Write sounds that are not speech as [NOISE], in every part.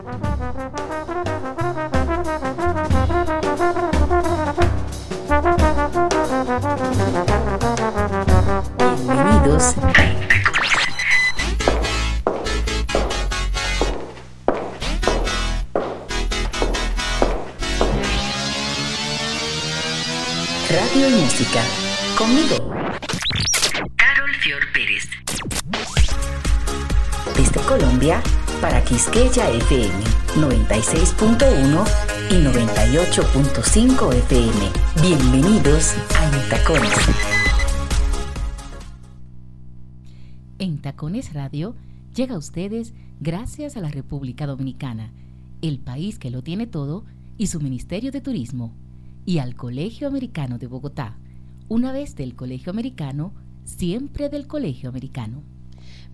Bienvenidos Quisqueya FM 96.1 y 98.5 FM. Bienvenidos a En Tacones. En Tacones Radio llega a ustedes gracias a la República Dominicana, el país que lo tiene todo, y su Ministerio de Turismo, y al Colegio Americano de Bogotá. Una vez del Colegio Americano, siempre del Colegio Americano.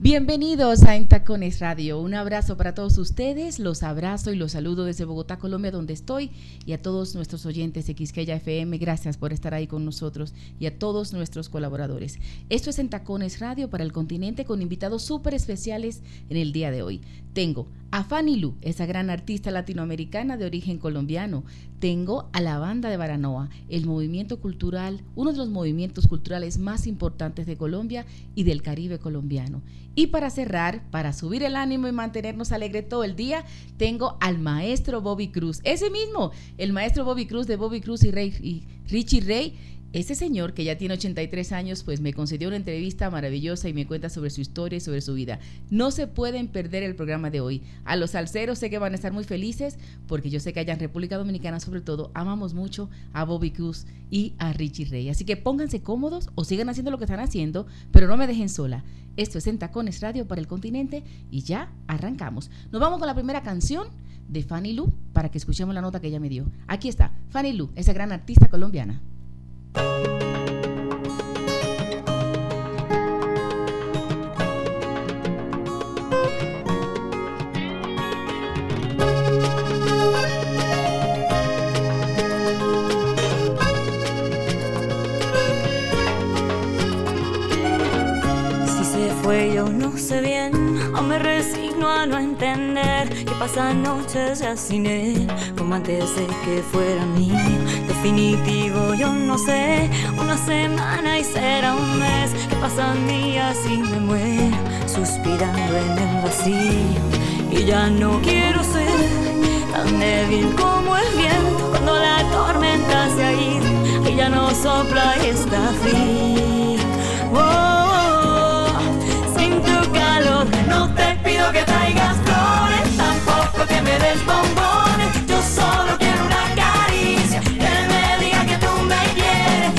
Bienvenidos a Entacones Radio. Un abrazo para todos ustedes. Los abrazo y los saludo desde Bogotá, Colombia, donde estoy, y a todos nuestros oyentes de Quisqueya FM. Gracias por estar ahí con nosotros y a todos nuestros colaboradores. Esto es Entacones Radio para el continente con invitados súper especiales en el día de hoy. Tengo a Fanny Lu, esa gran artista latinoamericana de origen colombiano. Tengo a la banda de Baranoa, el movimiento cultural, uno de los movimientos culturales más importantes de Colombia y del Caribe colombiano. Y para cerrar, para subir el ánimo y mantenernos alegres todo el día, tengo al maestro Bobby Cruz. Ese mismo, el maestro Bobby Cruz de Bobby Cruz y, Rey, y Richie Rey ese señor, que ya tiene 83 años, pues me concedió una entrevista maravillosa y me cuenta sobre su historia y sobre su vida. No se pueden perder el programa de hoy. A los salseros sé que van a estar muy felices porque yo sé que allá en República Dominicana, sobre todo, amamos mucho a Bobby Cruz y a Richie Rey. Así que pónganse cómodos o sigan haciendo lo que están haciendo, pero no me dejen sola. Esto es En Tacones Radio para el continente y ya arrancamos. Nos vamos con la primera canción de Fanny Lu para que escuchemos la nota que ella me dio. Aquí está, Fanny Lu, esa gran artista colombiana. Si se fue yo no sé bien, resigno a no entender que pasan noches ya sin él, como antes de que fuera mío definitivo, yo no sé, una semana y será un mes, que pasan días y me muero, suspirando en el vacío. Y ya no quiero ser tan débil como el viento cuando la tormenta se ha ido y ya no sopla y está frío. Oh, no te pido que traigas flores, tampoco que me des bombones, yo solo quiero una caricia que te confiese,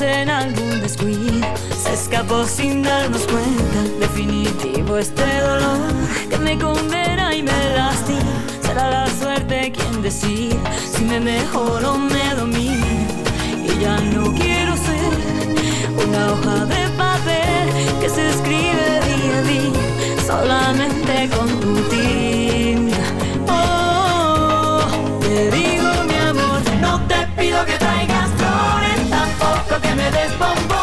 en algún descuido, se escapó sin darnos cuenta. Definitivo este dolor que me condena y me lastima. Será la suerte quien decida si me mejoro o me domina. Y ya no quiero ser una hoja de papel que se escribe día a día solamente con tu tinta. Tampoco que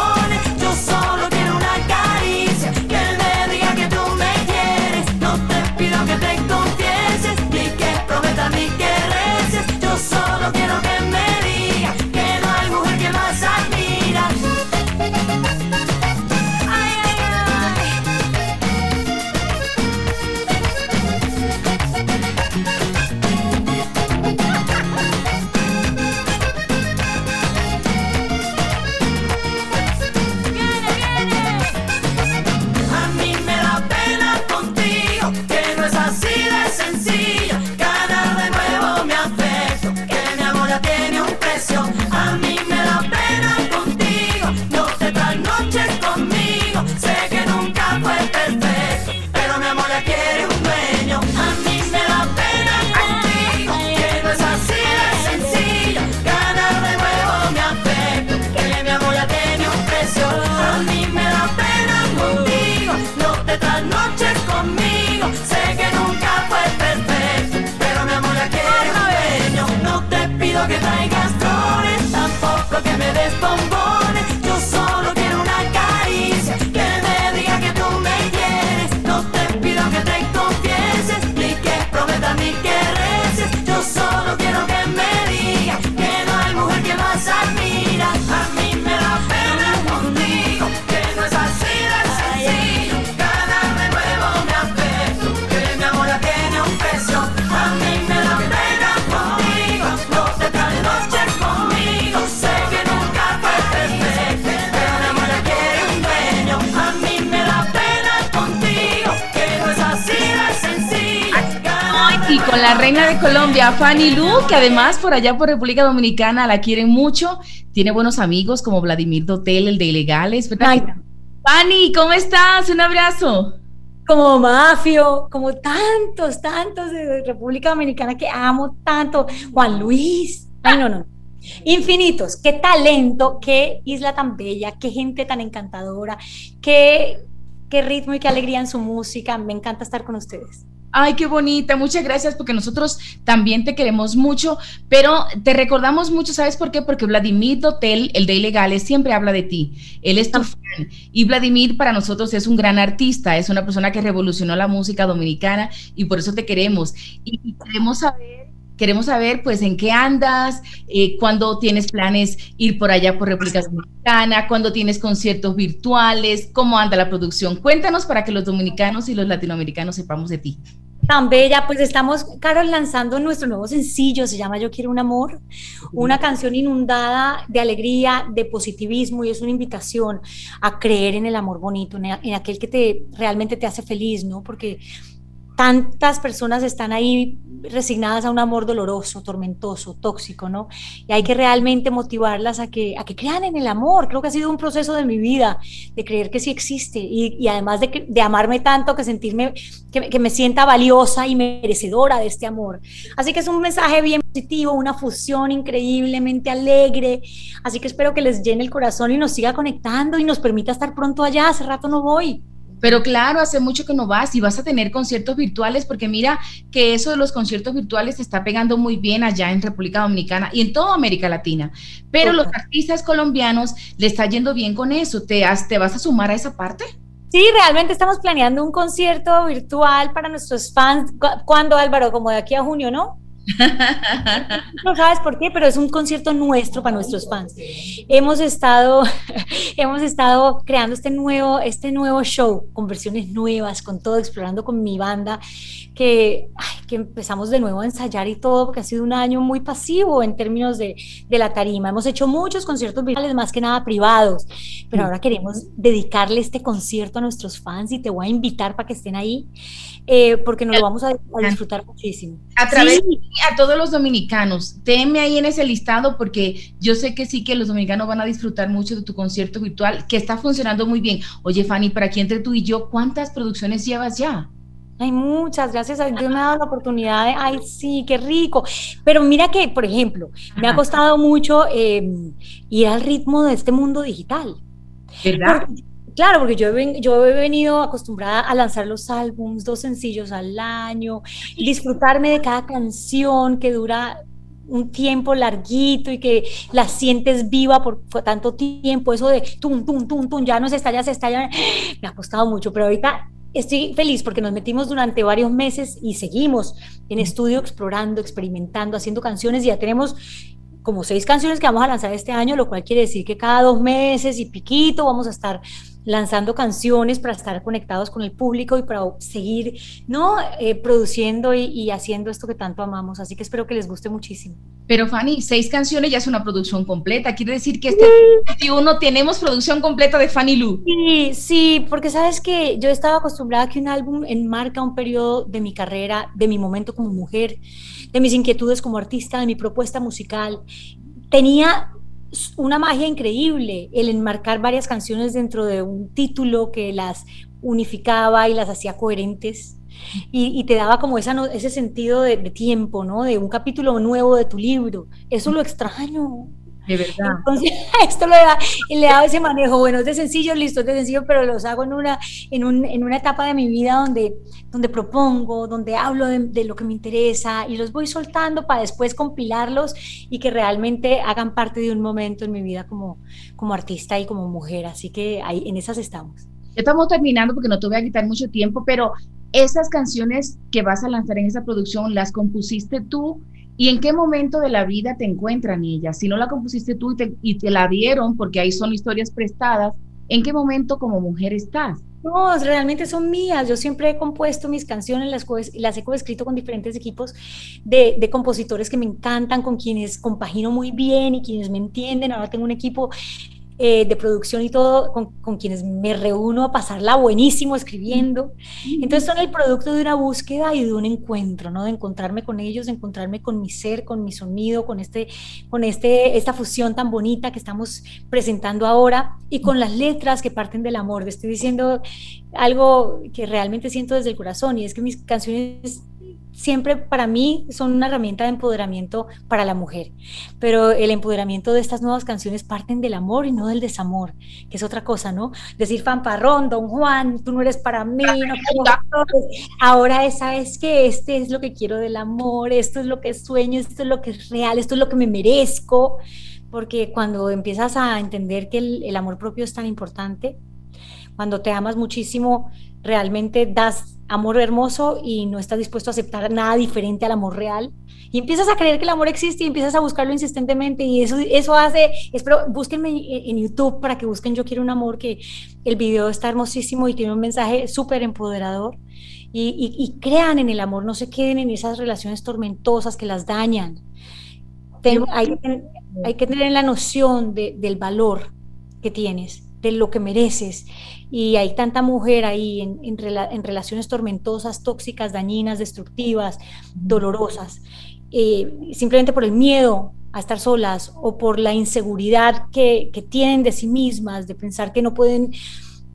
la reina de Colombia, Fanny Lu, que además por allá por República Dominicana la quieren mucho. Tiene buenos amigos como Vladimir Dotel, el de Ilegales. Fanny, ¿cómo estás? Un abrazo. Como Mafio, como tantos, tantos de República Dominicana que amo tanto. Juan Luis. Ay, no, no. Infinitos. Qué talento, qué isla tan bella, qué gente tan encantadora, qué, qué ritmo y qué alegría en su música. Me encanta estar con ustedes. Ay, qué bonita, muchas gracias porque nosotros también te queremos mucho, pero te recordamos mucho, ¿sabes por qué? Porque Vladimir Dotel, el de Ilegales, siempre habla de ti, él es tu ah. fan y Vladimir para nosotros es un gran artista, es una persona que revolucionó la música dominicana y por eso te queremos y queremos saber queremos saber pues en qué andas, eh, cuándo tienes planes ir por allá por República Dominicana, cuándo tienes conciertos virtuales, cómo anda la producción. Cuéntanos para que los dominicanos y los latinoamericanos sepamos de ti. Tan bella, pues estamos, Carol, lanzando nuestro nuevo sencillo, se llama Yo quiero un amor, una canción inundada de alegría, de positivismo y es una invitación a creer en el amor bonito, en aquel que te realmente te hace feliz, ¿no? Porque tantas personas están ahí resignadas a un amor doloroso, tormentoso, tóxico, ¿no? Y hay que realmente motivarlas a que, a que crean en el amor. Creo que ha sido un proceso de mi vida, de creer que sí existe y, además de, de, amarme tanto, que sentirme, que, que, me sienta valiosa y merecedora de este amor. Así que es un mensaje bien positivo, una fusión increíblemente alegre. Así que espero que les llene el corazón y nos siga conectando y nos permita estar pronto allá. Hace rato no voy. Pero claro, hace mucho que no vas y vas a tener conciertos virtuales porque mira que eso de los conciertos virtuales se está pegando muy bien allá en República Dominicana y en toda América Latina. Pero los artistas colombianos le está yendo bien con eso. ¿Te, ¿Te vas a sumar a esa parte? Sí, realmente estamos planeando un concierto virtual para nuestros fans. ¿Cuándo, Álvaro? Como de aquí a junio, ¿no? [LAUGHS] No sabes por qué, pero es un concierto nuestro para nuestros fans. Hemos estado, [LAUGHS] hemos estado creando este nuevo, este nuevo show con versiones nuevas, con todo, explorando con mi banda, que, que empezamos de nuevo a ensayar y todo, porque ha sido un año muy pasivo en términos de, de la tarima. Hemos hecho muchos conciertos virtuales, más que nada privados, pero ahora queremos dedicarle este concierto a nuestros fans y te voy a invitar para que estén ahí, eh, porque nos lo vamos a, disfrutar muchísimo. A través a todos los dominicanos, teme ahí en ese listado porque yo sé que sí que los dominicanos van a disfrutar mucho de tu concierto virtual, que está funcionando muy bien. Oye, Fanny, para aquí entre tú y yo, ¿cuántas producciones llevas ya? Hay muchas, gracias a Dios me ha dado la oportunidad de, ay, sí, qué rico. Pero mira que, por ejemplo, me ha costado mucho em, ir al ritmo de este mundo digital. ¿Verdad? Claro, porque yo he, venido acostumbrada a lanzar los álbums, dos sencillos al año, y disfrutarme de cada canción que dura un tiempo larguito y que la sientes viva por, tanto tiempo, eso de tum, tum, tum, tum, ya no se estalla, se estalla, me ha costado mucho, pero ahorita estoy feliz porque nos metimos durante varios meses y seguimos en estudio explorando, experimentando, haciendo canciones. Y ya tenemos como seis canciones que vamos a lanzar este año, lo cual quiere decir que cada dos meses y piquito vamos a estar lanzando canciones para estar conectados con el público y para seguir ¿no? Eh, produciendo y, haciendo esto que tanto amamos. Así que espero que les guste muchísimo. Pero Fanny, seis canciones ya es una producción completa. Quiere decir que este 21 tenemos producción completa de Fanny Lu. Sí, sí, porque sabes que yo estaba acostumbrada a que un álbum enmarca un periodo de mi carrera, de mi momento como mujer, de mis inquietudes como artista, de mi propuesta musical. Tenía una magia increíble el enmarcar varias canciones dentro de un título que las unificaba y las hacía coherentes. Y, te daba como esa, ese sentido de, de, tiempo, ¿no? De un capítulo nuevo de tu libro. Eso lo extraño. De verdad. Entonces, [LAUGHS] esto le da, le da ese manejo. Bueno, es de sencillo, listo, es de sencillo, pero los hago en una, en, un, en una etapa de mi vida donde, donde propongo, donde hablo de, lo que me interesa y los voy soltando para después compilarlos y que realmente hagan parte de un momento en mi vida como, como artista y como mujer. Así que ahí, en esas estamos. Ya estamos terminando porque no te voy a quitar mucho tiempo, pero esas canciones que vas a lanzar en esa producción, ¿las compusiste tú? ¿Y en qué momento de la vida te encuentran ellas? Si no la compusiste tú y te, la dieron, porque ahí son historias prestadas, ¿en qué momento como mujer estás? No, realmente son mías. Yo siempre he compuesto mis canciones, las, las he coescrito con diferentes equipos de, de, compositores que me encantan, con quienes compagino muy bien y quienes me entienden. Ahora tengo un equipo eh, de producción y todo, con, con, quienes me reúno a pasarla buenísimo escribiendo. Entonces son el producto de una búsqueda y de un encuentro, ¿no? De encontrarme con ellos, de encontrarme con mi ser, con mi sonido, con, este, con este, esta fusión tan bonita que estamos presentando ahora y con las letras que parten del amor. Estoy diciendo algo que realmente siento desde el corazón y es que mis canciones siempre para mí son una herramienta de empoderamiento para la mujer, pero el empoderamiento de estas nuevas canciones parten del amor y no del desamor, que es otra cosa, ¿no? Decir fanfarrón, don Juan, tú no eres para mí, no ahora esa es que este es lo que quiero del amor, esto es lo que sueño, esto es lo que es real, esto es lo que me merezco, porque cuando empiezas a entender que el, el amor propio es tan importante, cuando te amas muchísimo, realmente das amor hermoso y no estás dispuesto a aceptar nada diferente al amor real. Y empiezas a creer que el amor existe y empiezas a buscarlo insistentemente. Y eso, eso hace, espero, búsquenme en YouTube para que busquen Yo Quiero un Amor, que el video está hermosísimo y tiene un mensaje súper empoderador. Y, crean en el amor, no se queden en esas relaciones tormentosas que las dañan. hay, hay, que tener la noción del valor que tienes, de lo que mereces y hay tanta mujer ahí en, relaciones tormentosas, tóxicas, dañinas, destructivas, dolorosas, eh, simplemente por el miedo a estar solas o por la inseguridad que, tienen de sí mismas, de pensar que no pueden,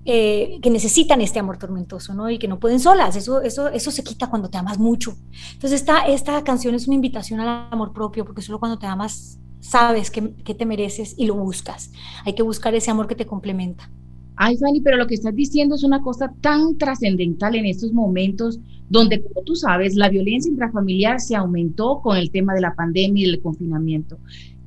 eh, que necesitan este amor tormentoso, ¿no? Y que no pueden solas. Eso, eso, eso se quita cuando te amas mucho. Entonces, esta, esta canción es una invitación al amor propio, porque solo cuando te amas sabes que, que te mereces y lo buscas. Hay que buscar ese amor que te complementa. Ay, Fanny, pero lo que estás diciendo es una cosa tan trascendental en estos momentos donde, como tú sabes, la violencia intrafamiliar se aumentó con el tema de la pandemia y del confinamiento.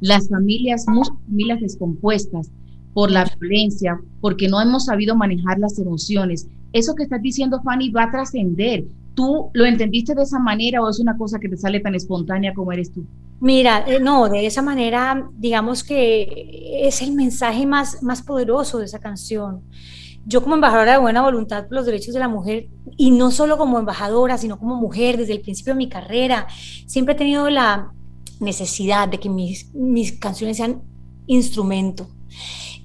Las familias, muchas familias descompuestas por la violencia, porque no hemos sabido manejar las emociones. Eso que estás diciendo, Fanny, va a trascender. ¿Tú lo entendiste de esa manera o es una cosa que te sale tan espontánea como eres tú? Mira, eh, no, de esa manera, digamos que es el mensaje más, más poderoso de esa canción. Yo como embajadora de buena voluntad por los derechos de la mujer, y no solo como embajadora, sino como mujer desde el principio de mi carrera, siempre he tenido la necesidad de que mis, mis canciones sean instrumento.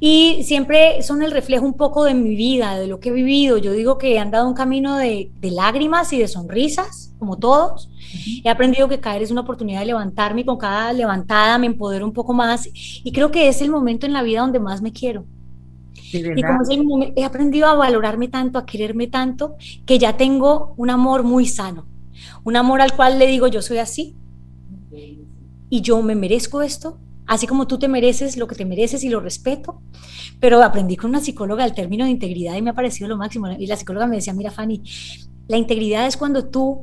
Y siempre son el reflejo un poco de mi vida, de lo que he vivido. Yo digo que he andado un camino de, de lágrimas y de sonrisas, como todos. He aprendido que caer es una oportunidad de levantarme y con cada levantada me empodero un poco más. Y creo que es el momento en la vida donde más me quiero. y como es el momento, he aprendido a valorarme tanto, a quererme tanto, que ya tengo un amor muy sano. Un amor al cual le digo, yo soy así. Y yo me merezco esto así como tú te mereces lo que te mereces y lo respeto, pero aprendí con una psicóloga el término de integridad y me ha parecido lo máximo. Y la psicóloga me decía, mira Fanny, la integridad es cuando tú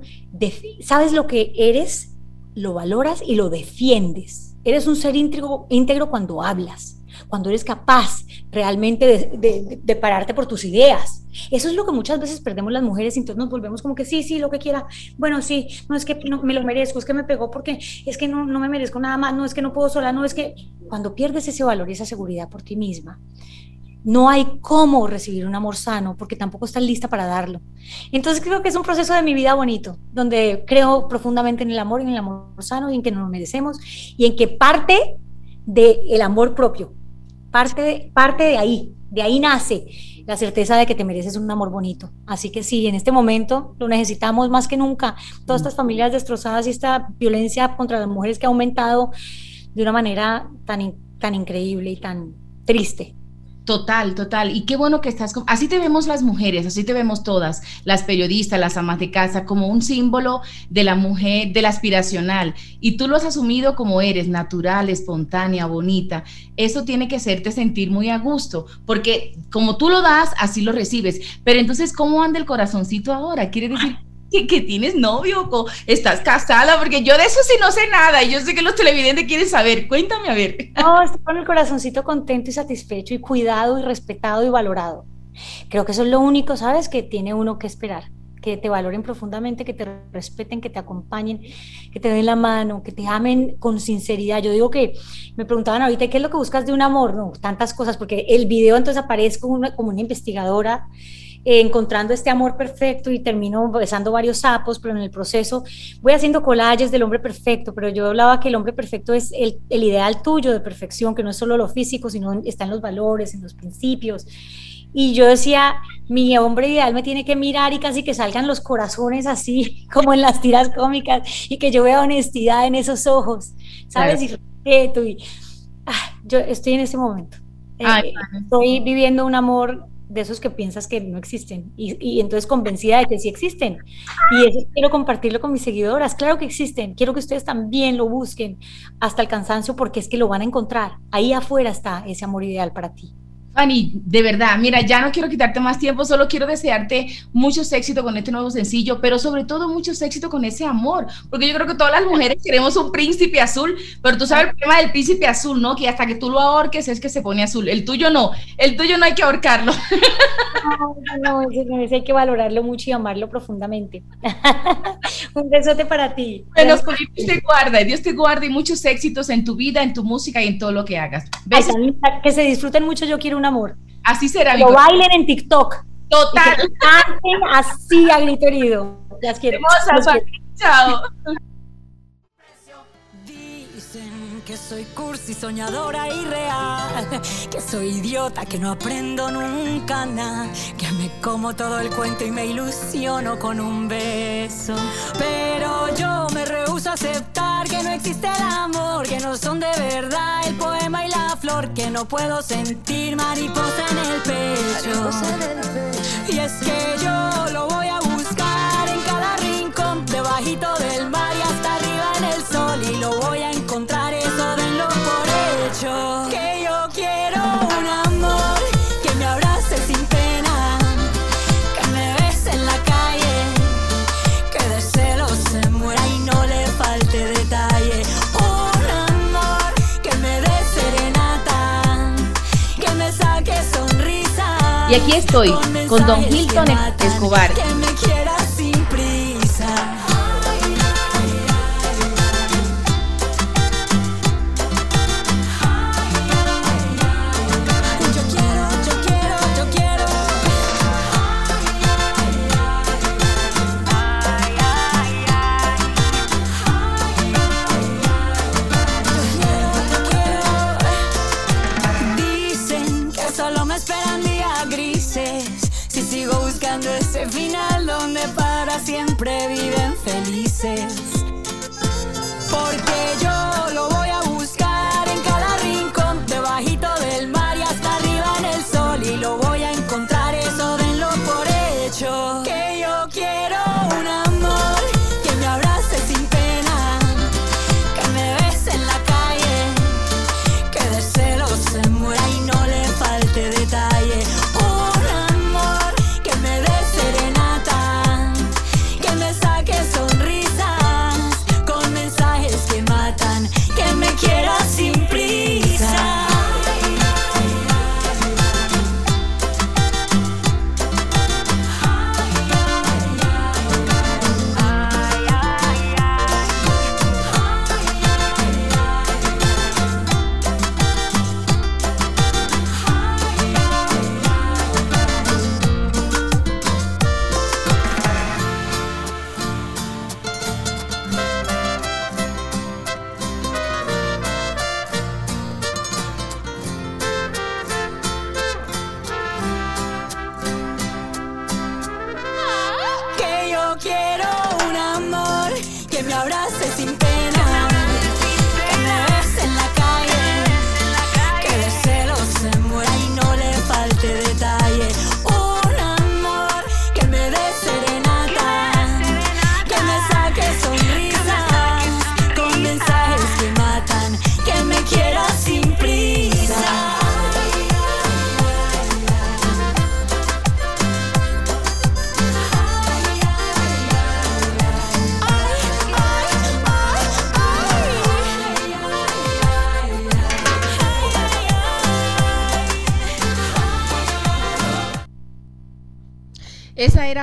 sabes lo que eres, lo valoras y lo defiendes. Eres un ser íntegro, íntegro cuando hablas, cuando eres capaz realmente de, pararte por tus ideas. Eso es lo que muchas veces perdemos las mujeres y entonces nos volvemos como que sí, sí, lo que quiera. Bueno, sí, no es que no, me lo merezco, es que me pegó porque es que no, no me merezco nada más, no es que no puedo sola, no es que cuando pierdes ese valor y esa seguridad por ti misma, no hay cómo recibir un amor sano porque tampoco estás lista para darlo. Entonces creo que es un proceso de mi vida bonito, donde creo profundamente en el amor, en el amor sano y en que nos merecemos y en que parte del amor propio, parte de, parte de ahí, de ahí nace la certeza de que te mereces un amor bonito. Así que sí, en este momento lo necesitamos más que nunca. Todas estas familias destrozadas y esta violencia contra las mujeres que ha aumentado de una manera tan, tan increíble y tan triste. Total, total. Y qué bueno que estás. Así te vemos las mujeres, así te vemos todas, las periodistas, las amas de casa, como un símbolo de la mujer, de la aspiracional. Y tú lo has asumido como eres, natural, espontánea, bonita. Eso tiene que hacerte sentir muy a gusto, porque como tú lo das, así lo recibes. Pero entonces, ¿cómo anda el corazoncito ahora? Quiere decir que, tienes novio o estás casada, porque yo de eso sí no sé nada y yo sé que los televidentes quieren saber. Cuéntame a ver. No, estoy con el corazoncito contento y satisfecho y cuidado y respetado y valorado. Creo que eso es lo único, ¿sabes? Que tiene uno que esperar. Que te valoren profundamente, que te respeten, que te acompañen, que te den la mano, que te amen con sinceridad. Yo digo que me preguntaban ahorita, ¿qué es lo que buscas de un amor? No, tantas cosas, porque el video entonces aparezco una, como una investigadora eh, encontrando este amor perfecto y termino besando varios sapos, pero en el proceso voy haciendo collages del hombre perfecto, pero yo hablaba que el hombre perfecto es el, el ideal tuyo de perfección, que no es solo lo físico, sino está en los valores, en los principios. Y yo decía, mi hombre ideal me tiene que mirar y casi que salgan los corazones así, [LAUGHS] como en las tiras cómicas, y que yo vea honestidad en esos ojos, ¿sabes? Y respeto. Y ah, yo estoy en ese momento. Eh, estoy viviendo un amor de esos que piensas que no existen y, y, entonces convencida de que sí existen. Y eso quiero compartirlo con mis seguidoras. Claro que existen. Quiero que ustedes también lo busquen hasta el cansancio porque es que lo van a encontrar. Ahí afuera está ese amor ideal para ti. Fanny, de verdad, mira, ya no quiero quitarte más tiempo, solo quiero desearte muchos éxitos con este nuevo sencillo, pero sobre todo muchos éxitos con ese amor, porque yo creo que todas las mujeres [LAUGHS] queremos un príncipe azul, pero tú sabes el problema del príncipe azul, ¿no? Que hasta que tú lo ahorques es que se pone azul, el tuyo no, el tuyo no hay que ahorcarlo. No, no, ese, hay que valorarlo mucho y amarlo profundamente. [LAUGHS] un besote para ti. Bueno, Dios te guarda, Dios te guarde y muchos éxitos en tu vida, en tu música y en todo lo que hagas. Besos. que se disfruten mucho, yo quiero un amor. Así será. Lo bailen en TikTok. Total. canten así a grito herido. Las quiero. Chao. Que soy cursi, soñadora y real, que soy idiota, que no aprendo nunca nada, que me como todo el cuento y me ilusiono con un beso. Pero yo me rehuso a aceptar que no existe el amor, que no son de verdad el poema y la flor, que no puedo sentir mariposa en el pecho. Y es que yo lo voy a buscar en cada rincón, debajito del mar y hasta en el sol, y lo voy a encontrar, eso denlo por hecho. Que yo quiero un amor que me abrace sin pena, que me bese en la calle, que de celos se muera y no le falte detalle. Un amor que me dé serenata, que me saque sonrisa. Y aquí estoy con Don Hilton Escobar. Que me viven felices.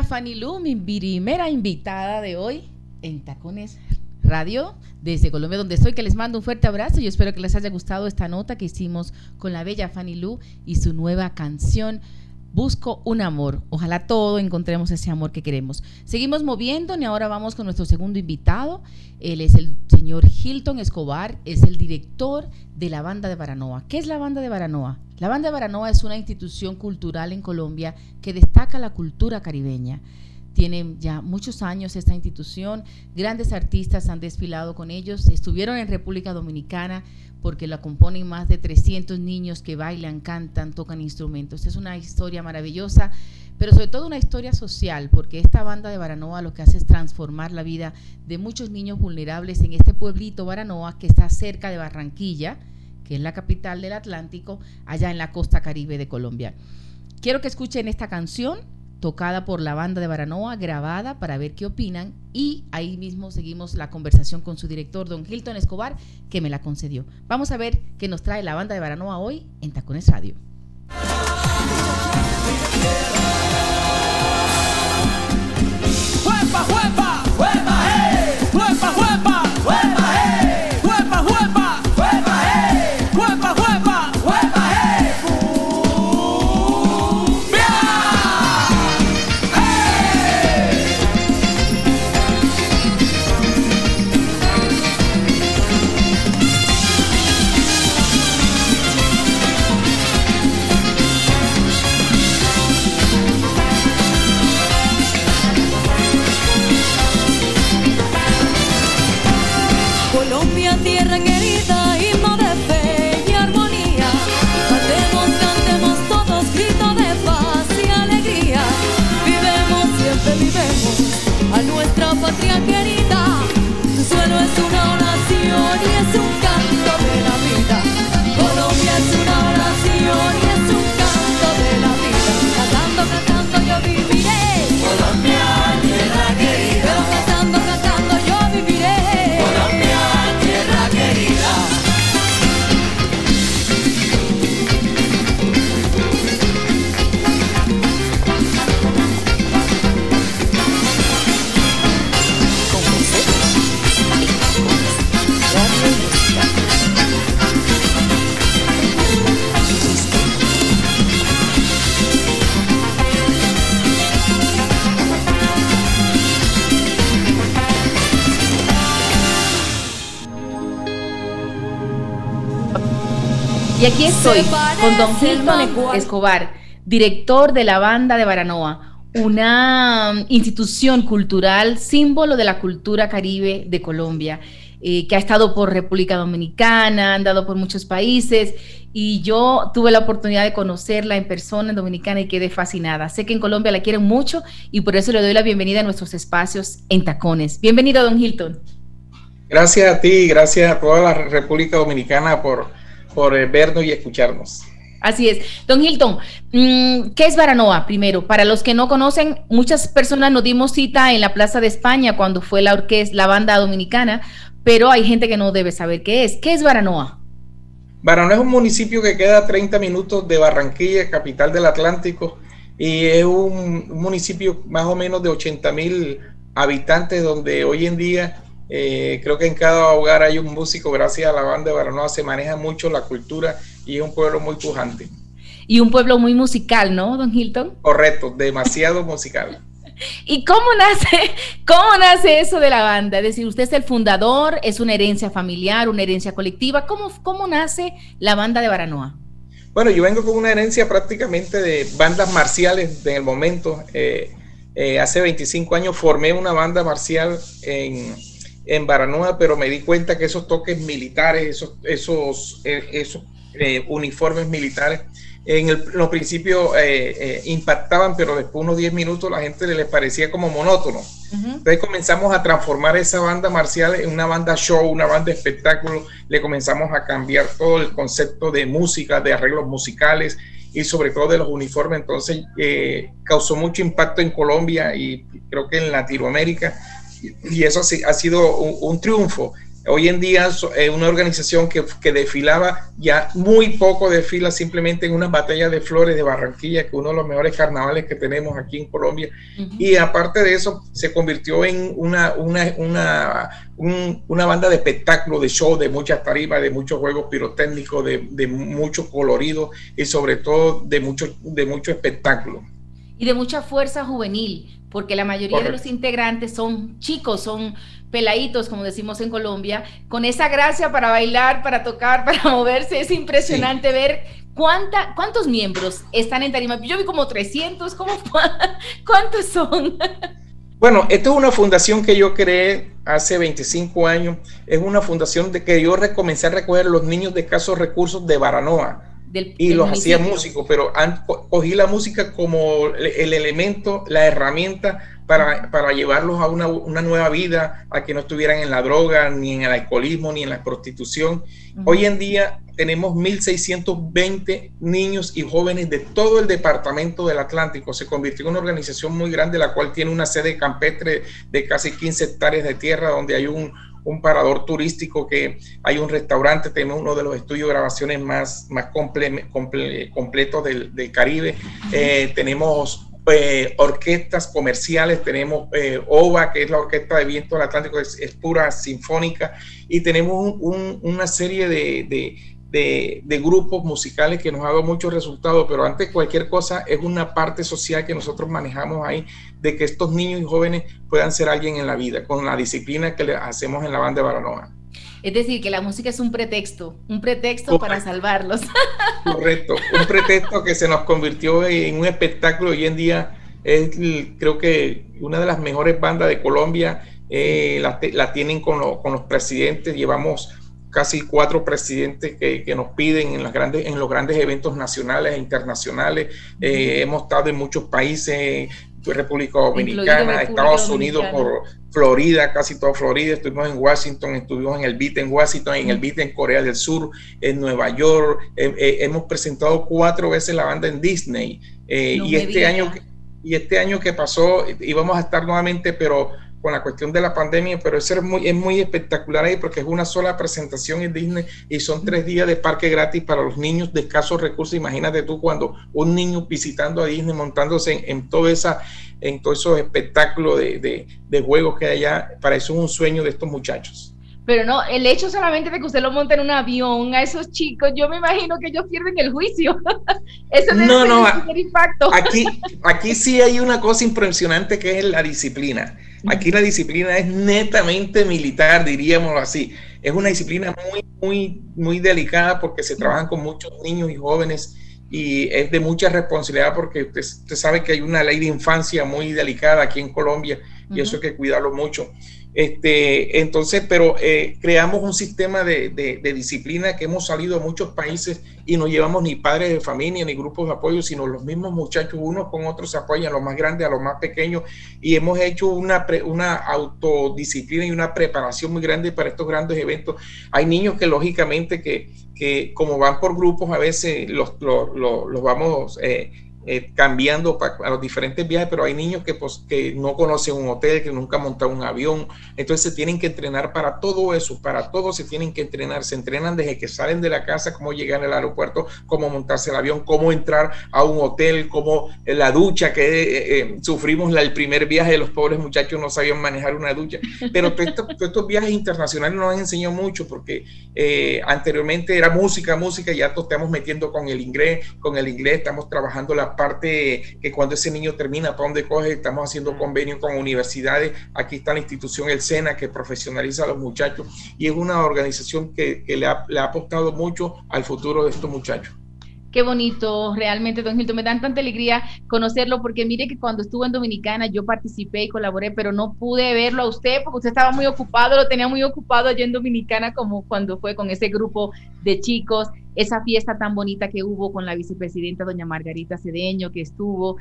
Fanny Lu, mi primera invitada de hoy en Tacones Radio desde Colombia, donde estoy, que les mando un fuerte abrazo y yo espero que les haya gustado esta nota que hicimos con la bella Fanny Lu y su nueva canción Busco un amor. Ojalá todo encontremos ese amor que queremos. Seguimos moviendo y ahora vamos con nuestro segundo invitado. Él es el señor Hilton Escobar, es el director de la Banda de Baranoa. ¿Qué es la Banda de Baranoa? La Banda de Baranoa es una institución cultural en Colombia que destaca la cultura caribeña tiene ya muchos años esta institución, grandes artistas han desfilado con ellos, estuvieron en República Dominicana porque la componen más de 300 niños que bailan, cantan, tocan instrumentos. Es una historia maravillosa, pero sobre todo una historia social, porque esta banda de Baranoa lo que hace es transformar la vida de muchos niños vulnerables en este pueblito Baranoa que está cerca de Barranquilla, que es la capital del Atlántico, allá en la costa caribe de Colombia. Quiero que escuchen esta canción tocada por la banda de Baranoa, grabada para ver qué opinan y ahí mismo seguimos la conversación con su director, don Hilton Escobar, que me la concedió. Vamos a ver qué nos trae la banda de Baranoa hoy en Tacones Radio. Aquí estoy con don Hilton Escobar, director de la banda de Baranoa, una um, institución cultural, símbolo de la cultura caribe de Colombia. Eh, que ha estado por República Dominicana, ha andado por muchos países y yo tuve la oportunidad de conocerla en persona en Dominicana y quedé fascinada. Sé que en Colombia la quieren mucho y por eso le doy la bienvenida a nuestros espacios en Tacones. Bienvenido, don Hilton. Gracias a ti, gracias a toda la República Dominicana por por eh, vernos y escucharnos. Así es. Don Hilton, mm, ¿qué es Baranoa? Primero, para los que no conocen, muchas personas nos dimos cita en la Plaza de España cuando fue la orquesta, la banda dominicana, pero hay gente que no debe saber qué es. ¿Qué es Baranoa? Baranoa es un municipio que queda a 30 minutos de Barranquilla, capital del Atlántico, y es un, municipio más o menos de 80 mil habitantes donde hoy en día eh, creo que en cada hogar hay un músico, gracias a la banda de Baranoa se maneja mucho la cultura y es un pueblo muy pujante. Y un pueblo muy musical, ¿no, don Hilton? Correcto, demasiado musical. [LAUGHS] ¿Y cómo nace, cómo nace eso de la banda? Es decir, usted es el fundador, es una herencia familiar, una herencia colectiva. ¿Cómo, cómo nace la banda de Baranoa? Bueno, yo vengo con una herencia prácticamente de bandas marciales en el momento. Eh, eh, hace 25 años formé una banda marcial en, en Baranoa, pero me di cuenta que esos toques militares, esos, esos, eh, esos eh, uniformes militares, en, el, los principios eh, impactaban, pero después unos 10 minutos la gente les parecía como monótono. Entonces comenzamos a transformar esa banda marcial en una banda show, una banda espectáculo, le comenzamos a cambiar todo el concepto de música, de arreglos musicales y sobre todo de los uniformes. Entonces causó mucho impacto en Colombia y creo que en Latinoamérica y eso ha sido un, triunfo. Hoy en día es eh, una organización que, que, desfilaba ya muy poco desfila simplemente en una batalla de flores de Barranquilla, que es uno de los mejores carnavales que tenemos aquí en Colombia. Y aparte de eso, se convirtió en una, una, una, una banda de espectáculo, de show, de muchas tarimas, de muchos juegos pirotécnicos, de, de mucho colorido y sobre todo de mucho, de mucho espectáculo. Y de mucha fuerza juvenil, porque la mayoría de los integrantes son chicos, son peladitos, como decimos en Colombia, con esa gracia para bailar, para tocar, [LAUGHS] para moverse. Es impresionante ver cuánta, cuántos miembros están en Tarima. Yo vi como 300, ¿cómo, [LAUGHS] ¿cuántos son? Bueno, esto es una fundación que yo creé hace 25 años. Es una fundación de que yo comencé a recoger los niños de escasos recursos de Baranoa. Y los hacía músicos, pero cogí la música como el elemento, la herramienta para, para llevarlos a una, una, nueva vida, a que no estuvieran en la droga, ni en el alcoholismo, ni en la prostitución. Hoy en día tenemos 1.620 niños y jóvenes de todo el departamento del Atlántico. Se convirtió en una organización muy grande, la cual tiene una sede campestre de casi 15 hectáreas de tierra, donde hay un, un parador turístico, que hay un restaurante, tenemos uno de los estudios de grabaciones más, más completos del, del Caribe. Eh, tenemos eh, orquestas comerciales, tenemos eh, OVA, que es la Orquesta de Viento del Atlántico, es, pura sinfónica, y tenemos una serie de, grupos musicales que nos ha dado muchos resultados, pero antes de cualquier cosa es una parte social que nosotros manejamos ahí, de que estos niños y jóvenes puedan ser alguien en la vida, con la disciplina que le hacemos en la banda de Baranoa. Es decir, que la música es un pretexto, un pretexto para salvarlos. [LAUGHS] Correcto, un pretexto que se nos convirtió en un espectáculo hoy en día. Es, creo que una de las mejores bandas de Colombia, eh, la, tienen con, los presidentes, llevamos casi cuatro presidentes que, nos piden en, las grandes, en los grandes eventos nacionales e internacionales. Eh, hemos estado en muchos países, República Dominicana, Estados Unidos, por Florida, casi toda Florida, estuvimos en Washington, estuvimos en el BIT en Washington, en el BIT en Corea del Sur, en Nueva York, eh, eh, hemos presentado cuatro veces la banda en Disney eh, y este año y este año que pasó íbamos a estar nuevamente, pero con la cuestión de la pandemia, pero eso es muy, es muy espectacular ahí porque es una sola presentación en Disney y son tres días de parque gratis para los niños de escasos recursos. Imagínate tú cuando un niño visitando a Disney, montándose en, todo esa, en todos esos espectáculos de, de, juegos que hay allá, para eso es un sueño de estos muchachos. Pero no, el hecho solamente de que usted lo monte en un avión a esos chicos, yo me imagino que ellos pierden el juicio. [LAUGHS] Eso no, no, impacto. Aquí, aquí sí hay una cosa impresionante que es la disciplina. Aquí la disciplina es netamente militar, diríamos así. Es una disciplina muy, muy, muy delicada porque se trabajan con muchos niños y jóvenes y es de mucha responsabilidad porque usted, sabe que hay una ley de infancia muy delicada aquí en Colombia y eso hay que cuidarlo mucho. Este, entonces, pero eh, creamos un sistema de, disciplina que hemos salido a muchos países y no llevamos ni padres de familia ni grupos de apoyo, sino los mismos muchachos, unos con otros se apoyan, los más grandes a los más pequeños, y hemos hecho una, una autodisciplina y una preparación muy grande para estos grandes eventos. Hay niños que lógicamente que, que como van por grupos, a veces los, los, los, vamos... Eh, eh, cambiando para, los diferentes viajes, pero hay niños que, pues, que no conocen un hotel, que nunca han montado un avión, entonces se tienen que entrenar para todo eso, para todo se tienen que entrenar, se entrenan desde que salen de la casa, cómo llegar al aeropuerto, cómo montarse el avión, cómo entrar a un hotel, cómo la ducha, que eh, eh, sufrimos el primer viaje de los pobres muchachos, no sabían manejar una ducha, pero todos estos viajes internacionales nos han enseñado mucho porque anteriormente era música, música, ya estamos metiendo con el inglés, con el inglés estamos trabajando la parte que cuando ese niño termina, ¿para dónde coge? Estamos haciendo convenios con universidades. Aquí está la institución El SENA que profesionaliza a los muchachos y es una organización que, le, ha, le ha apostado mucho al futuro de estos muchachos. Qué bonito, realmente, don Hilton, me dan tanta alegría conocerlo porque mire que cuando estuve en Dominicana yo participé y colaboré, pero no pude verlo a usted porque usted estaba muy ocupado, lo tenía muy ocupado allá en Dominicana como cuando fue con ese grupo de chicos, esa fiesta tan bonita que hubo con la vicepresidenta doña Margarita Cedeño que estuvo.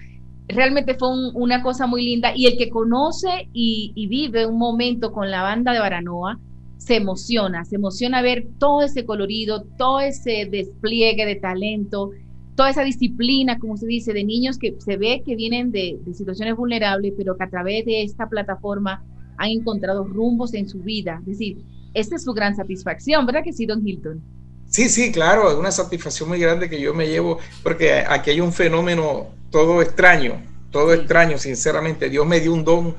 Realmente fue una cosa muy linda y el que conoce y, y vive un momento con la banda de Baranoa, se emociona, se emociona ver todo ese colorido, todo ese despliegue de talento, toda esa disciplina, como se dice, de niños que se ve que vienen de, situaciones vulnerables, pero que a través de esta plataforma han encontrado rumbos en su vida. Es decir, esta es su gran satisfacción, ¿verdad que sí, don Hilton? Sí, sí, claro, es una satisfacción muy grande que yo me llevo, porque aquí hay un fenómeno todo extraño, todo extraño, sinceramente. Dios me dio un don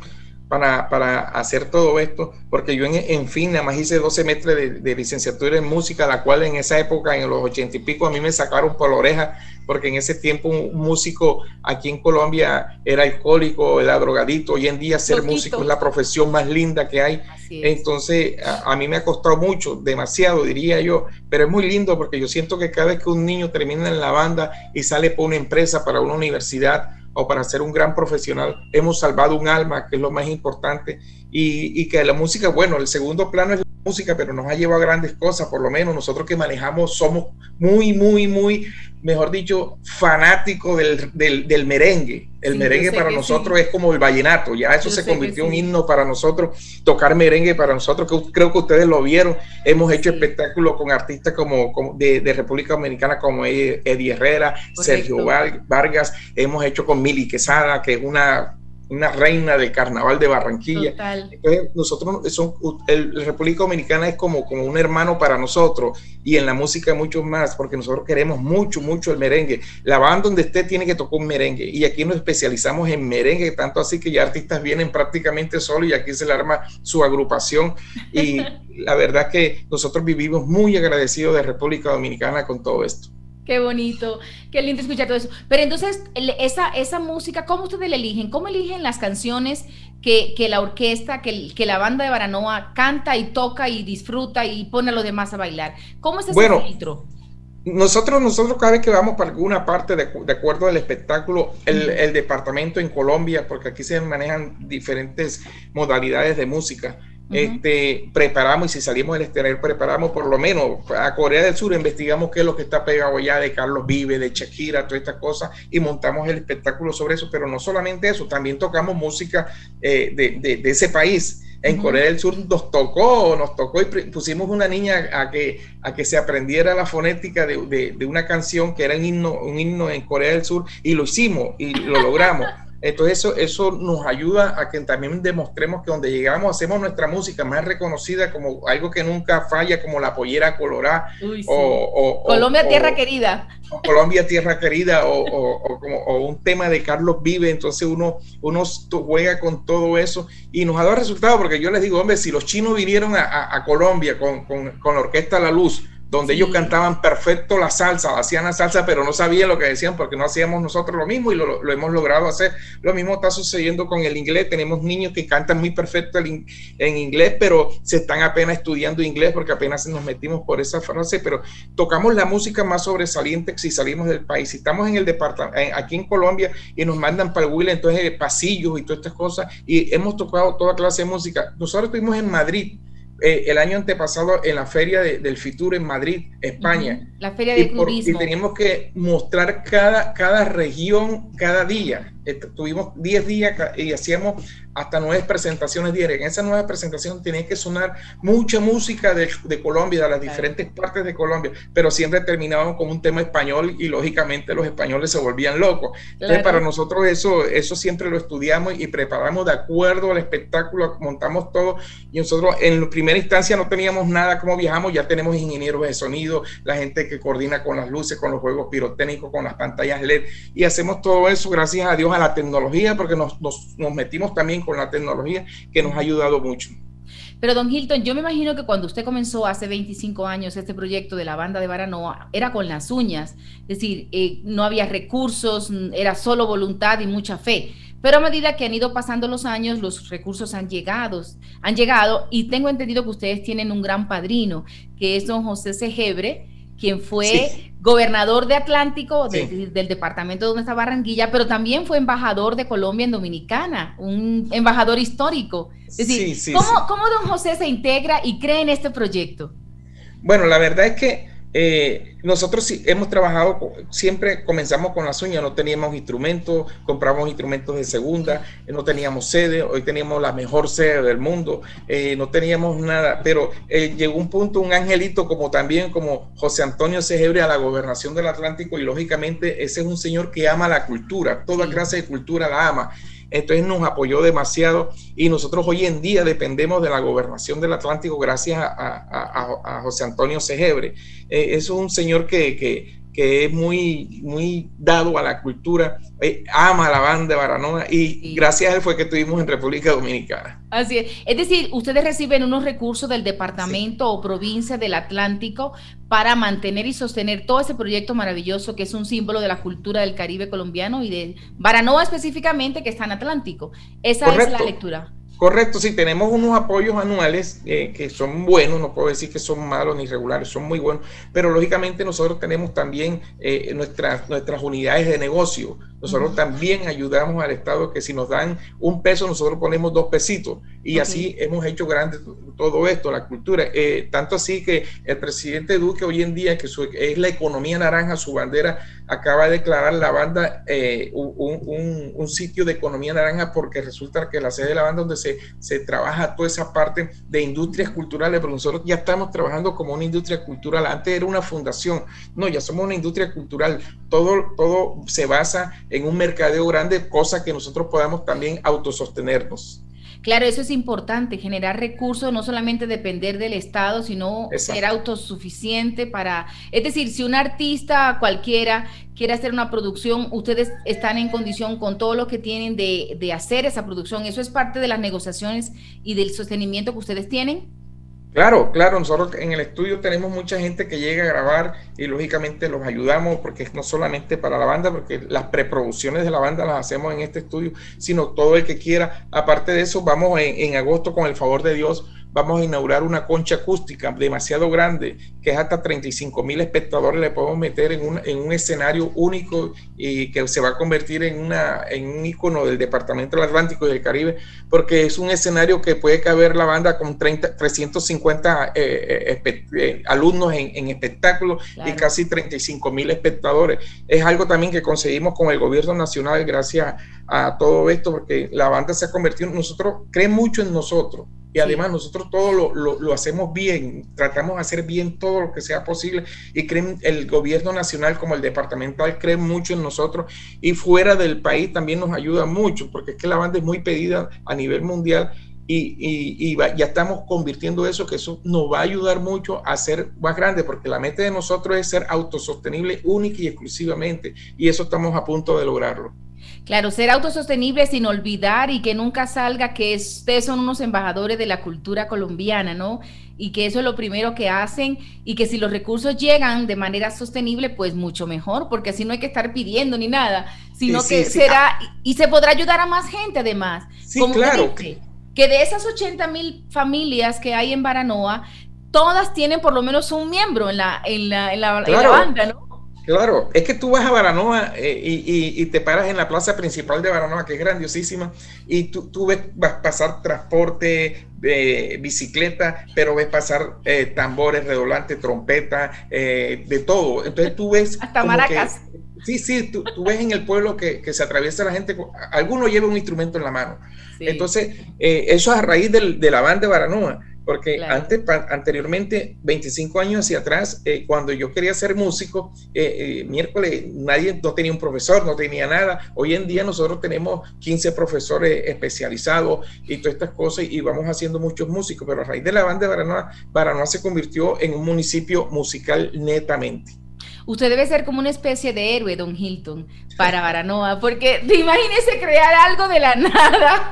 para, para, hacer todo esto, porque yo en, en fin, nada más hice dos semestres de, de, licenciatura en música, la cual en esa época, en los ochenta y pico, a mí me sacaron por la oreja, porque en ese tiempo un músico aquí en Colombia era alcohólico, era drogadito, hoy en día ser músico es la profesión más linda que hay, entonces a, a, mí me ha costado mucho, demasiado diría yo, pero es muy lindo porque yo siento que cada vez que un niño termina en la banda y sale por una empresa, para una universidad, o para ser un gran profesional, hemos salvado un alma, que es lo más importante, y, y, que la música, bueno, el segundo plano es la música, pero nos ha llevado a grandes cosas, por lo menos nosotros que manejamos somos muy, muy, muy, mejor dicho, fanáticos del, del, del merengue. El sí, merengue para nosotros sí. es como el vallenato, ya eso yo se convirtió en sí. himno para nosotros, tocar merengue para nosotros, que creo que ustedes lo vieron, hemos hecho espectáculos con artistas como, como de, de, República Dominicana como Eddie Herrera, Correcto. Sergio Vargas, hemos hecho con Mili Quesada, que es una una reina del carnaval de Barranquilla. Total. Entonces, nosotros, son, el, República Dominicana es como, como un hermano para nosotros y en la música mucho más, porque nosotros queremos mucho, mucho el merengue. La banda donde esté tiene que tocar un merengue y aquí nos especializamos en merengue, tanto así que ya artistas vienen prácticamente solos y aquí se le arma su agrupación y [LAUGHS] la verdad que nosotros vivimos muy agradecidos de República Dominicana con todo esto. Qué bonito, qué lindo escuchar todo eso. Pero entonces, esa, esa música, ¿cómo ustedes la eligen? ¿Cómo eligen las canciones que, que la orquesta, que, que, la banda de Baranoa canta y toca y disfruta y pone a los demás a bailar? ¿Cómo es ese bueno, filtro? Nosotros, nosotros cada vez que vamos para alguna parte de, de acuerdo al espectáculo, el, el, departamento en Colombia, porque aquí se manejan diferentes modalidades de música, Uh -huh. este, preparamos y si salimos del exterior preparamos por lo menos a Corea del Sur investigamos qué es lo que está pegado allá de Carlos Vive, de Shakira, todas estas cosas y montamos el espectáculo sobre eso, pero no solamente eso, también tocamos música eh, de, de, de, ese país. En uh -huh. Corea del Sur nos tocó, nos tocó y pusimos una niña a que, a que se aprendiera la fonética de, de, de una canción que era un himno, un himno en Corea del Sur y lo hicimos y lo logramos. [LAUGHS] Entonces eso, eso nos ayuda a que también demostremos que donde llegamos hacemos nuestra música más reconocida como algo que nunca falla, como la pollera colorada. Uy, sí. o, o, Colombia, o, tierra querida. Colombia, tierra querida, o, como, un tema de Carlos Vive. Entonces uno, uno juega con todo eso y nos ha dado resultados porque yo les digo, hombre, si los chinos vinieron a, a, a Colombia con, con, con la orquesta La Luz, donde ellos cantaban perfecto la salsa, hacían la salsa, pero no sabían lo que decían porque no hacíamos nosotros lo mismo y lo, lo, hemos logrado hacer. Lo mismo está sucediendo con el inglés. Tenemos niños que cantan muy perfecto en, en inglés, pero se están apenas estudiando inglés porque apenas nos metimos por esa frase, pero tocamos la música más sobresaliente si salimos del país. Si estamos en el departamento, aquí en Colombia y nos mandan para el Huila, entonces pasillos y todas estas cosas, y hemos tocado toda clase de música. Nosotros estuvimos en Madrid eh, el año antepasado en la feria de, del Fitur en Madrid, España. La feria de y, por, y teníamos que mostrar cada, cada región cada día. Tuvimos 10 días y hacíamos hasta nueve presentaciones diarias. En esas nueve presentaciones tenía que sonar mucha música de, de Colombia, de las claro. diferentes partes de Colombia, pero siempre terminábamos con un tema español y lógicamente los españoles se volvían locos. Claro. Entonces para nosotros eso, eso siempre lo estudiamos y preparamos de acuerdo al espectáculo, montamos todo y nosotros en primera instancia no teníamos nada como viajamos, ya tenemos ingenieros de sonido, la gente que coordina con las luces, con los juegos pirotécnicos, con las pantallas LED y hacemos todo eso gracias a Dios a la tecnología porque nos, nos, nos metimos también con la tecnología que nos ha ayudado mucho. Pero don Hilton, yo me imagino que cuando usted comenzó hace 25 años este proyecto de la banda de Baranoa, era con las uñas, es decir, eh, no había recursos, era solo voluntad y mucha fe. Pero a medida que han ido pasando los años, los recursos han llegado, han llegado y tengo entendido que ustedes tienen un gran padrino, que es don José Segebre, quien fue sí. gobernador de Atlántico, de, del departamento donde está Barranquilla, pero también fue embajador de Colombia en Dominicana, un embajador histórico. Es decir, sí, ¿cómo, ¿cómo, don José se integra y cree en este proyecto? Bueno, la verdad es que eh, nosotros sí, hemos trabajado, siempre comenzamos con las uñas, no teníamos instrumentos, compramos instrumentos de segunda, no teníamos sede, hoy teníamos la mejor sede del mundo, eh, no teníamos nada, pero eh, llegó un punto, un angelito como también como José Antonio Segebre a la gobernación del Atlántico y lógicamente ese es un señor que ama la cultura, toda clase de cultura la ama entonces nos apoyó demasiado y nosotros hoy en día dependemos de la gobernación del Atlántico gracias a, José Antonio Segebre. Eh, es un señor que, que, que es muy, muy dado a la cultura, eh, ama la banda de Baranoa y gracias a él fue que estuvimos en República Dominicana. Así es. Es decir, ustedes reciben unos recursos del departamento o provincia del Atlántico para mantener y sostener todo ese proyecto maravilloso que es un símbolo de la cultura del Caribe colombiano y de Baranoa específicamente que está en Atlántico. Esa es la lectura. Correcto, sí, tenemos unos apoyos anuales eh, que son buenos, no puedo decir que son malos ni irregulares, son muy buenos, pero lógicamente nosotros tenemos también eh, nuestras, nuestras unidades de negocio. Nosotros también ayudamos al Estado que si nos dan un peso, nosotros ponemos dos pesitos. Y así hemos hecho grande todo esto, la cultura. Eh, tanto así que el presidente Duque hoy en día, que es la economía naranja, su bandera, acaba de declarar la banda un, un, sitio de economía naranja porque resulta que la sede de la banda donde se se, trabaja toda esa parte de industrias culturales, pero nosotros ya estamos trabajando como una industria cultural. Antes era una fundación, no, ya somos una industria cultural. Todo, todo se basa en un mercadeo grande, cosa que nosotros podamos también autosostenernos. Claro, eso es importante, generar recursos, no solamente depender del Estado, sino ser autosuficiente para, es decir, si un artista cualquiera quiere hacer una producción, ustedes están en condición con todo lo que tienen de, de hacer esa producción. ¿Eso es parte de las negociaciones y del sostenimiento que ustedes tienen? Claro, claro, nosotros en el estudio tenemos mucha gente que llega a grabar y lógicamente los ayudamos porque es no solamente para la banda, porque las preproducciones de la banda las hacemos en este estudio, sino todo el que quiera. Aparte de eso, vamos en, en agosto con el favor de Dios vamos a inaugurar una concha acústica demasiado grande, que es hasta 35 mil espectadores, le podemos meter en un, en un, escenario único y que se va a convertir en, una, en un icono del Departamento del Atlántico y del Caribe, porque es un escenario que puede caber la banda con 30, 350 eh, eh, eh, alumnos en, en espectáculos y casi 35 mil espectadores. Es algo también que conseguimos con el gobierno nacional gracias a todo esto, porque la banda se ha convertido, nosotros creen mucho en nosotros y además nosotros todo lo, lo, hacemos bien, tratamos de hacer bien todo lo que sea posible y creen el gobierno nacional como el departamental creen mucho en nosotros y fuera del país también nos ayuda mucho porque es que la banda es muy pedida a nivel mundial y, y, ya estamos convirtiendo eso, que eso nos va a ayudar mucho a ser más grande, porque la meta de nosotros es ser autosostenible única y exclusivamente, y eso estamos a punto de lograrlo. Claro, ser autosostenible sin olvidar y que nunca salga que ustedes son unos embajadores de la cultura colombiana, ¿no? Y que eso es lo primero que hacen y que si los recursos llegan de manera sostenible, pues mucho mejor, porque así no hay que estar pidiendo ni nada, sino que será y se podrá ayudar a más gente además. Sí, claro. que de esas 80 mil familias que hay en Baranoa, todas tienen por lo menos un miembro en la, en la, en la banda, ¿no? Claro, es que tú vas a Baranoa eh, y, te paras en la plaza principal de Baranoa, que es grandiosísima, y tú, tú ves vas pasar transporte, de bicicleta, pero ves pasar eh, tambores, redoblantes, trompeta, eh, de todo. Entonces tú ves... [LAUGHS] Hasta maracas. sí, sí, tú, ves en el pueblo que, se atraviesa la gente, alguno lleva un instrumento en la mano. Entonces, eso es a raíz de la banda de Baranoa. Porque antes, anteriormente, 25 años hacia atrás, eh, cuando yo quería ser músico, eh, eh, miércoles nadie no tenía un profesor, no tenía nada. Hoy en día nosotros tenemos 15 profesores especializados y todas estas cosas y vamos haciendo muchos músicos, pero a raíz de la banda de Baranoa, Baranoa se convirtió en un municipio musical netamente. Usted debe ser como una especie de héroe, Don Hilton, para Baranoa, porque imagínese crear algo de la [LAUGHS] nada.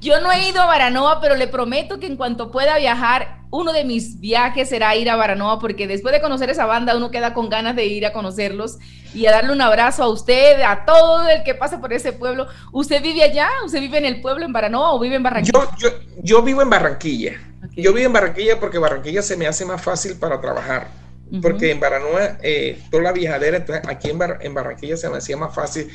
Yo no he ido a Baranoa, pero le prometo que en cuanto pueda viajar, uno de mis viajes será ir a Baranoa, porque después de conocer esa banda, uno queda con ganas de ir a conocerlos y a darle un abrazo a usted, a todo el que pase por ese pueblo. ¿Usted vive allá? ¿Usted vive en el pueblo, en Baranoa o vive en Barranquilla? Yo, yo, vivo en Barranquilla. Yo vivo en Barranquilla porque Barranquilla se me hace más fácil para trabajar porque en Baranoa, eh, toda la viajadera, aquí en, en, Barranquilla se me hacía más fácil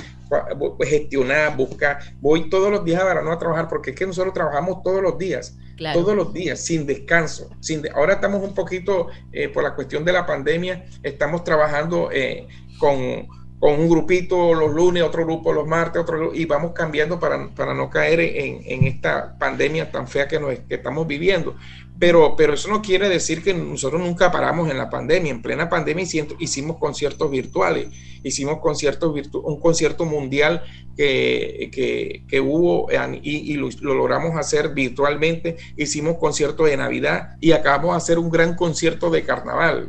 gestionar, buscar. Voy todos los días a Baranoa a trabajar porque es que nosotros trabajamos todos los días, todos los días, sin descanso. Sin ahora estamos un poquito, eh, por la cuestión de la pandemia, estamos trabajando eh, con, con, un grupito los lunes, otro grupo los martes, otro y vamos cambiando para, para no caer en, en, esta pandemia tan fea que, nos, que estamos viviendo Pero, pero eso no quiere decir que nosotros nunca paramos en la pandemia. En plena pandemia hicimos conciertos virtuales, hicimos conciertos virtu un concierto mundial que, que, hubo y, lo, logramos hacer virtualmente. Hicimos conciertos de Navidad y acabamos de hacer un gran concierto de carnaval,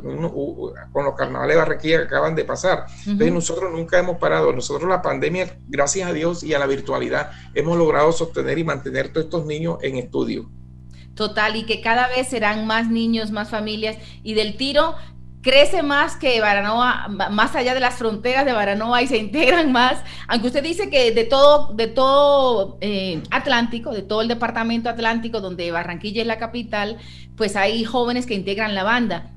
con los carnavales de Barranquilla que acaban de pasar. Entonces nosotros nunca hemos parado. Nosotros la pandemia, gracias a Dios y a la virtualidad, hemos logrado sostener y mantener todos estos niños en estudio. Total, y que cada vez serán más niños, más familias, y del tiro crece más que Baranoa, más allá de las fronteras de Baranoa y se integran más, aunque usted dice que de todo, de todo eh, Atlántico, de todo el departamento Atlántico, donde Barranquilla es la capital, pues hay jóvenes que integran la banda.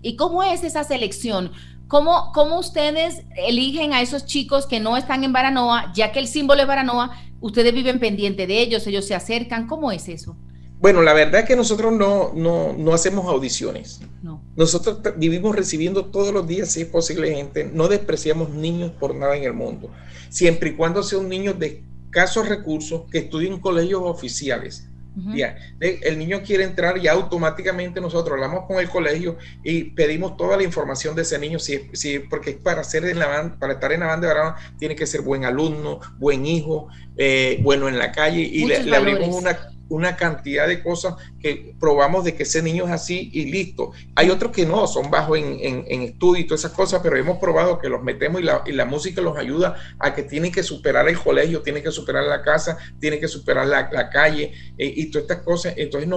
¿Y cómo es esa selección? ¿Cómo, ¿Cómo ustedes eligen a esos chicos que no están en Baranoa, ya que el símbolo es Baranoa, ustedes viven pendiente de ellos, ellos se acercan? ¿Cómo es eso? Bueno, la verdad es que nosotros no, no, hacemos audiciones. No. Nosotros vivimos recibiendo todos los días, si es posible, gente. No despreciamos niños por nada en el mundo. Siempre y cuando sean niños de escasos recursos que estudien en colegios oficiales. ya. El niño quiere entrar y automáticamente nosotros hablamos con el colegio y pedimos toda la información de ese niño, si, si, porque para, ser en la para estar en la banda de tiene que ser buen alumno, buen hijo, eh, bueno en la calle y le, abrimos una una cantidad de cosas que probamos de que ese niño es así y listo. Hay otros que no, son bajos en, en, estudio y todas esas cosas, pero hemos probado que los metemos y la, y la, música los ayuda a que tienen que superar el colegio, tienen que superar la casa, tienen que superar la, la calle eh, y todas estas cosas. Entonces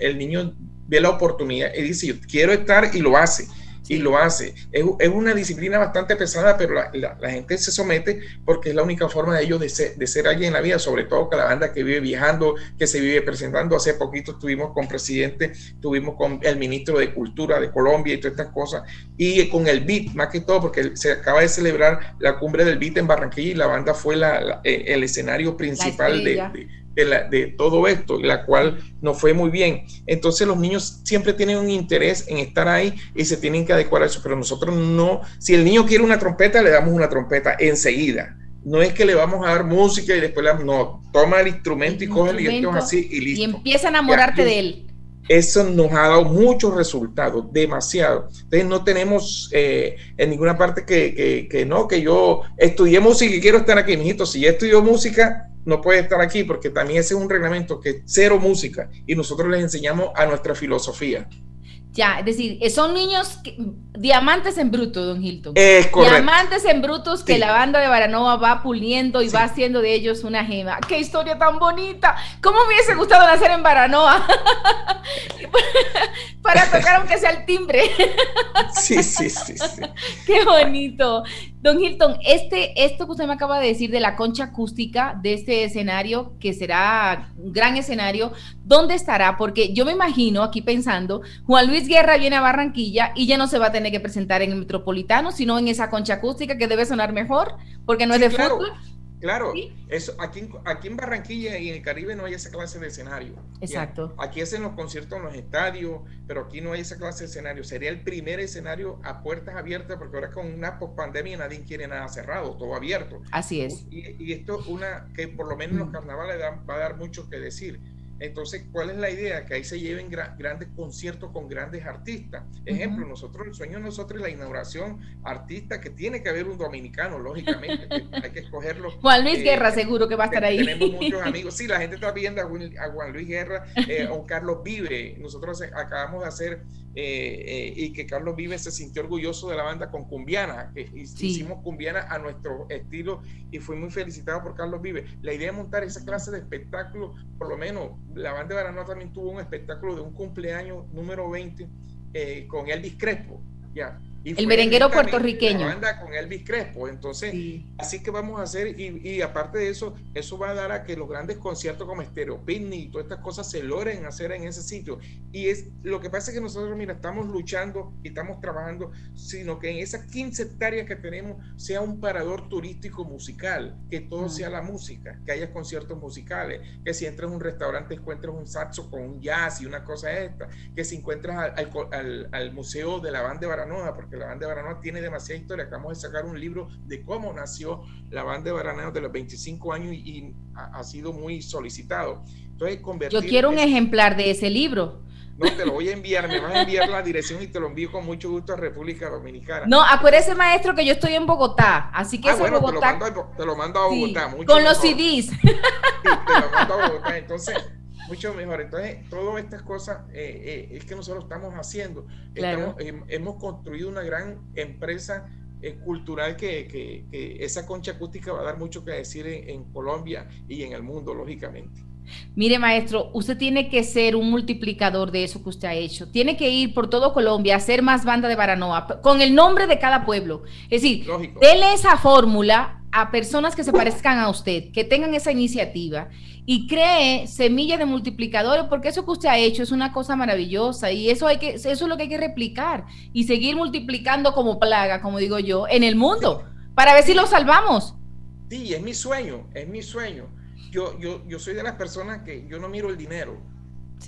el niño ve la oportunidad y dice, yo quiero estar y lo hace y lo hace. Es, es, una disciplina bastante pesada, pero la, la, gente se somete porque es la única forma de ellos de ser, de ser alguien en la vida, sobre todo con la banda que vive viajando, que se vive presentando. Hace poquito estuvimos con presidente, estuvimos con el ministro de Cultura de Colombia y todas estas cosas, y con el BIT, más que todo, porque se acaba de celebrar la cumbre del BIT en Barranquilla y la banda fue la, eh, el escenario principal de de, todo esto, la cual no fue muy bien. Entonces los niños siempre tienen un interés en estar ahí y se tienen que adecuar a eso, pero nosotros no, si el niño quiere una trompeta, le damos una trompeta enseguida. No es que le vamos a dar música y después le no, toma el instrumento y coge el instrumento así y listo. Y empieza a enamorarte de él. Eso nos ha dado muchos resultados, demasiado. Entonces no tenemos eh, en ninguna parte que, que, que, no, que yo estudié música y quiero estar aquí, mijito. Si ya estudió música, no puede estar aquí porque también ese es un reglamento que cero música y nosotros les enseñamos a nuestra filosofía. Ya, es decir, son niños diamantes en bruto, don Hilton. Es correcto. Diamantes en brutos que la banda de Baranova va puliendo y va haciendo de ellos una gema. ¡Qué historia tan bonita! ¿Cómo me hubiese gustado nacer en Baranoa? [LAUGHS] Para tocar aunque sea el timbre. sí, sí, sí, sí. [LAUGHS] ¡Qué bonito! Don Hilton, este, esto que usted me acaba de decir de la concha acústica de este escenario, que será un gran escenario, ¿dónde estará? Porque yo me imagino, aquí pensando, Juan Luis Guerra viene a Barranquilla y ya no se va a tener que presentar en el Metropolitano, sino en esa concha acústica que debe sonar mejor, porque no es de fútbol. Claro, eso, aquí, aquí en Barranquilla y en el Caribe no hay esa clase de escenario. Exacto. Aquí hacen los conciertos en los estadios, pero aquí no hay esa clase de escenario. Sería el primer escenario a puertas abiertas, porque ahora con una post-pandemia nadie quiere nada cerrado, todo abierto. Así es. Y, y esto una que por lo menos en los mm. carnavales va a dar mucho que decir entonces, ¿cuál es la idea? Que ahí se lleven grandes conciertos con grandes artistas. Ejemplo, nosotros, el sueño de nosotros es la inauguración artista, que tiene que haber un dominicano, lógicamente, hay que escogerlo. [LAUGHS] Juan Luis eh, Guerra, seguro que va a estar ahí. Tenemos muchos [LAUGHS] amigos. Sí, la gente está viendo a, Juan Luis Guerra, eh, a Carlos Vive. Nosotros acabamos de hacer eh, y que Carlos Vive se sintió orgulloso de la banda con Cumbiana. que Hicimos Cumbiana a nuestro estilo y fui muy felicitado por Carlos Vive. La idea es montar esa clase de espectáculo, por lo menos la banda de Baranoa también tuvo un espectáculo de un cumpleaños número 20 eh, con Elvis Crespo, ya, el merenguero puertorriqueño. Anda con Elvis Crespo. Entonces, así que vamos a hacer, y, aparte de eso, eso va a dar a que los grandes conciertos como Stereo Picnic y todas estas cosas se logren hacer en ese sitio. Y es lo que pasa es que nosotros, mira, estamos luchando y estamos trabajando, sino que en esas 15 hectáreas que tenemos sea un parador turístico musical, que todo sea la música, que haya conciertos musicales, que si entras a un restaurante encuentres un saxo con un jazz y una cosa esta, que si encuentras al, al museo de la banda de Baranoa, porque la banda de Baranoa tiene demasiada historia. Acabamos de sacar un libro de cómo nació la banda de Baranoa de los 25 años y, ha, sido muy solicitado. Entonces, Yo quiero un ejemplar de ese libro. No, te lo voy a enviar, me vas a enviar la dirección y te lo envío con mucho gusto a República Dominicana. No, acuérdese, maestro, que yo estoy en Bogotá, así que ah, bueno, Bogotá. Te lo mando, a Bogotá. con los CDs. Sí, te lo mando a Bogotá. Entonces, mucho mejor. Entonces, todas estas cosas eh, eh, es que nosotros estamos haciendo. Claro. hemos construido una gran empresa eh, cultural que, que, esa concha acústica va a dar mucho que decir en Colombia y en el mundo, lógicamente. Mire, maestro, usted tiene que ser un multiplicador de eso que usted ha hecho. Tiene que ir por todo Colombia a hacer más banda de Baranoa con el nombre de cada pueblo. Es decir, dele esa fórmula a personas que se parezcan a usted, que tengan esa iniciativa y cree semillas de multiplicadores, porque eso que usted ha hecho es una cosa maravillosa y eso, hay que, eso es lo que hay que replicar y seguir multiplicando como plaga, como digo yo, en el mundo, para ver si lo salvamos. Sí, es mi sueño, es mi sueño yo, yo, yo soy de las personas que yo no miro el dinero.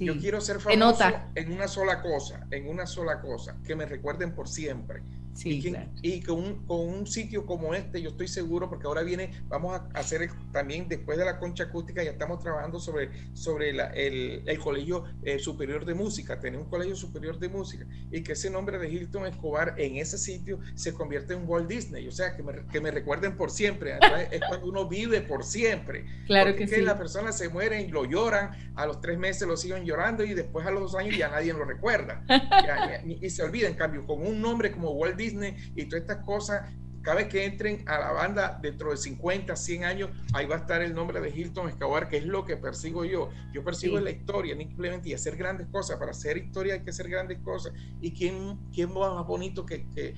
Yo quiero ser famoso en una sola cosa, en una sola cosa, que me recuerden por siempre y, con, un, con, un, sitio como este, yo estoy seguro, porque ahora viene, vamos a hacer también, después de la concha acústica, ya estamos trabajando sobre, sobre el, el, Colegio eh, Superior de Música, tener un Colegio Superior de Música, y que ese nombre de Hilton Escobar en ese sitio se convierte en Walt Disney, o sea, que me, que me recuerden por siempre, es cuando uno vive por siempre. Claro que, sí. Las personas se mueren, lo lloran, a los tres meses lo siguen llorando, y después a los dos años ya nadie lo recuerda, [LAUGHS] y se olvida, en cambio, con un nombre como Walt Disney, Disney y todas estas cosas, cada vez que entren a la banda dentro de 50, 100 años, ahí va a estar el nombre de Hilton Escobar, que es lo que persigo yo. Yo persigo la historia, simplemente y hacer grandes cosas. Para hacer historia hay que hacer grandes cosas. ¿Y quién, quién va más bonito que, que,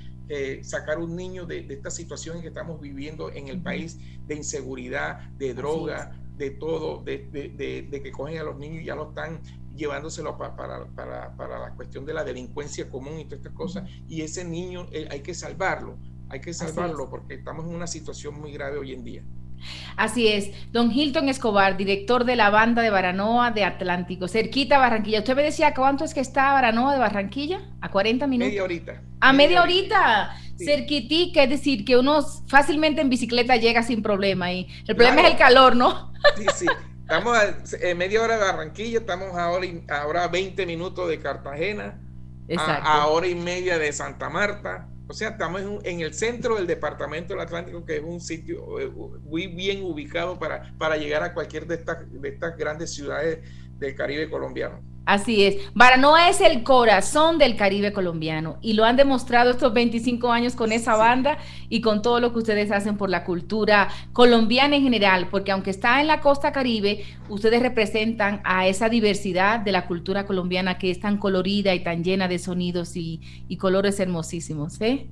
sacar un niño de, de, esta situación que estamos viviendo en el país de inseguridad, de droga, de todo, de, de, de, que cogen a los niños y ya lo están llevándoselo para, para, para, la cuestión de la delincuencia común y todas estas cosas. Y ese niño eh, hay que salvarlo, hay que salvarlo porque estamos en una situación muy grave hoy en día. Así es, don Hilton Escobar, director de la banda de Baranoa de Atlántico, cerquita Barranquilla. Usted me decía, ¿cuánto es que está Baranoa de Barranquilla? ¿A 40 minutos? Media horita. A media, horita, cerquitica, es decir, que uno fácilmente en bicicleta llega sin problema y el problema es el calor, ¿no? Sí, sí. [LAUGHS] Estamos a media hora de Barranquilla, estamos ahora, ahora 20 minutos de Cartagena, a, hora y media de Santa Marta. O sea, estamos en, el centro del departamento del Atlántico, que es un sitio eh, muy bien ubicado para, para llegar a cualquier de estas, de estas grandes ciudades del Caribe colombiano. Así es. Baranoa es el corazón del Caribe colombiano y lo han demostrado estos 25 años con esa banda y con todo lo que ustedes hacen por la cultura colombiana en general, porque aunque está en la costa caribe, ustedes representan a esa diversidad de la cultura colombiana que es tan colorida y tan llena de sonidos y, y colores hermosísimos. ¿eh?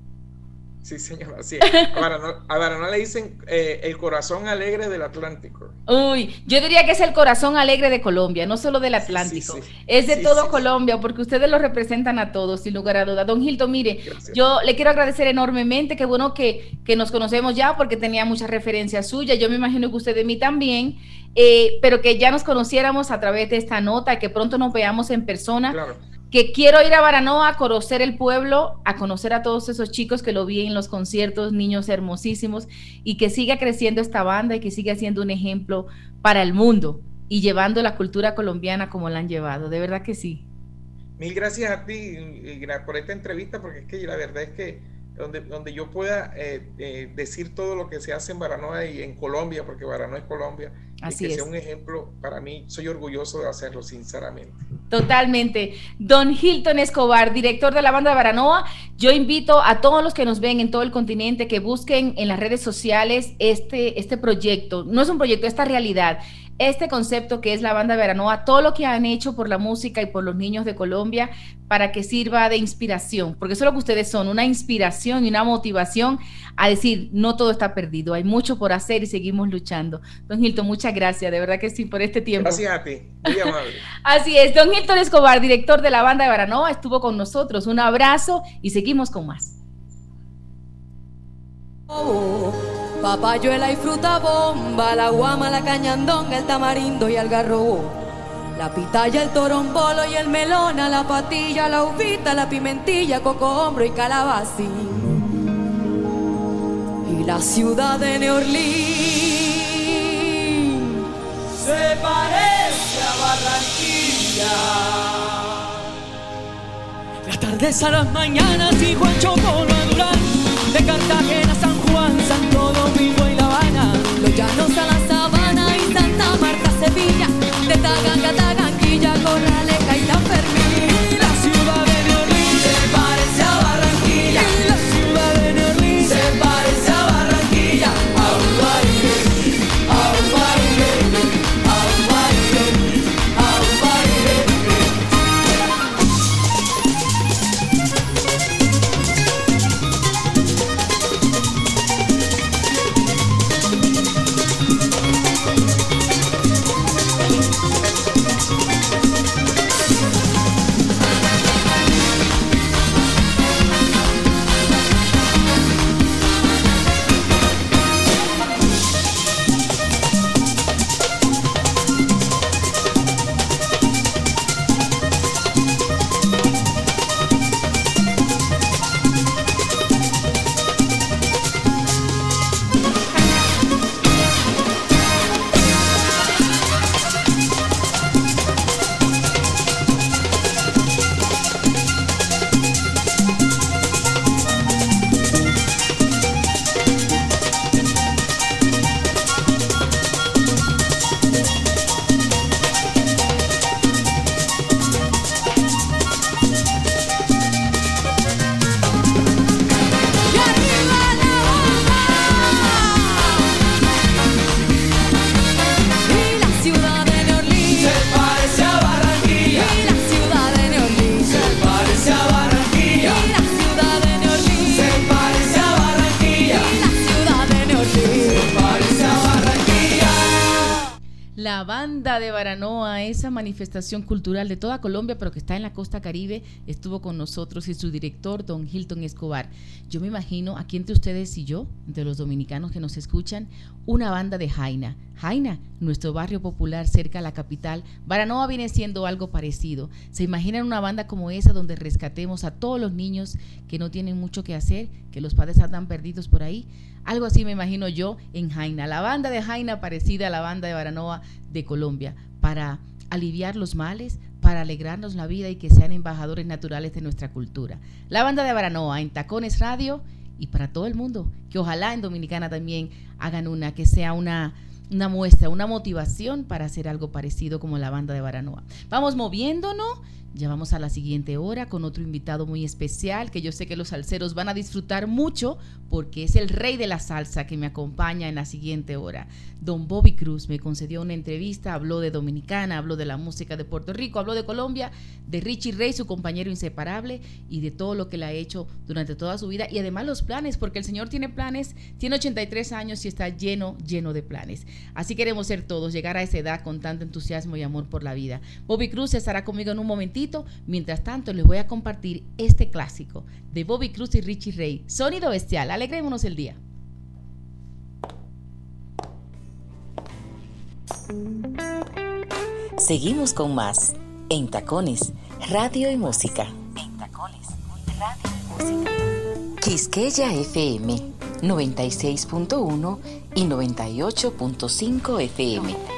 Sí, señor, así A no le dicen eh, el corazón alegre del Atlántico. Uy, yo diría que es el corazón alegre de Colombia, no solo del Atlántico. es de todo Colombia, porque ustedes lo representan a todos, sin lugar a duda. Don Hilton, mire, yo le quiero agradecer enormemente, qué bueno que, que, nos conocemos ya, porque tenía muchas referencias suyas. Yo me imagino que usted de mí también. Eh, pero que ya nos conociéramos a través de esta nota, que pronto nos veamos en persona. Claro que quiero ir a Baranoa a conocer el pueblo, a conocer a todos esos chicos que lo vi en los conciertos, niños hermosísimos, y que siga creciendo esta banda y que siga siendo un ejemplo para el mundo y llevando la cultura colombiana como la han llevado. De verdad que sí. Mil gracias a ti por esta entrevista, porque es que la verdad es que donde, donde yo pueda eh, eh, decir todo lo que se hace en Baranoa y en Colombia, porque Baranoa es Colombia, Así y que sea un ejemplo, para mí, soy orgulloso de hacerlo, sinceramente. Totalmente. Don Hilton Escobar, director de la banda de Baranoa, yo invito a todos los que nos ven en todo el continente que busquen en las redes sociales este, este proyecto. No es un proyecto, esta realidad este concepto que es la banda Veranoa, todo lo que han hecho por la música y por los niños de Colombia para que sirva de inspiración, porque eso es lo que ustedes son, una inspiración y una motivación a decir, no todo está perdido, hay mucho por hacer y seguimos luchando. Don Hilton, muchas gracias, de verdad que sí, por este tiempo. Gracias a ti, muy amable. [LAUGHS] Así es, don Hilton Escobar, director de la banda de Veranoa, estuvo con nosotros. Un abrazo y seguimos con más. Oh papayuela y fruta bomba, la guama, la cañandonga, el tamarindo y el garrobo. La pitaya, el torombolo y el melona, la patilla, la uvita, la pimentilla, coco hombro y calabacín. Y la ciudad de Neorlín se parece a Barranquilla. tardes a las mañanas y Juan Chocolo a Durán, de Cartagena a San llanos a la Sabana y Santa Marta, Sevilla, de Taganga, Taganquilla, Corraleja La banda de Baranoa, esa manifestación cultural de toda Colombia, pero que está en la costa caribe, estuvo con nosotros y su director, don Hilton Escobar. Yo me imagino aquí entre ustedes y yo, entre los dominicanos que nos escuchan, una banda de Jaina. Jaina, nuestro barrio popular cerca a la capital. Baranoa viene siendo algo parecido. ¿Se imaginan una banda como esa donde rescatemos a todos los niños que no tienen mucho que hacer, que los padres andan perdidos por ahí? Algo así me imagino yo en Jaina. La banda de Jaina parecida a la banda de Baranoa de Colombia para aliviar los males, para alegrarnos la vida y que sean embajadores naturales de nuestra cultura. La banda de Baranoa en Tacones Radio y para todo el mundo, que ojalá en Dominicana también hagan una, que sea una, una muestra, una motivación para hacer algo parecido como la banda de Baranoa. Vamos moviéndonos. Ya vamos a la siguiente hora con otro invitado muy especial que yo sé que los salseros van a disfrutar mucho porque es el rey de la salsa que me acompaña en la siguiente hora. Don Bobby Cruz me concedió una entrevista, habló de Dominicana, habló de la música de Puerto Rico, habló de Colombia, de Richie Rey, su compañero inseparable y de todo lo que le ha hecho durante toda su vida y además los planes, porque el señor tiene planes, tiene 83 años y está lleno, lleno de planes. Así queremos ser todos, llegar a esa edad con tanto entusiasmo y amor por la vida. Bobby Cruz estará conmigo en un momentito. Mientras tanto, les voy a compartir este clásico de Bobby Cruz y Richie Ray. Sonido bestial. Alegrémonos el día. Seguimos con más en Tacones, Radio y Música. En Tacones, Radio y Música. Quisqueya FM 96.1 y 98.5 FM.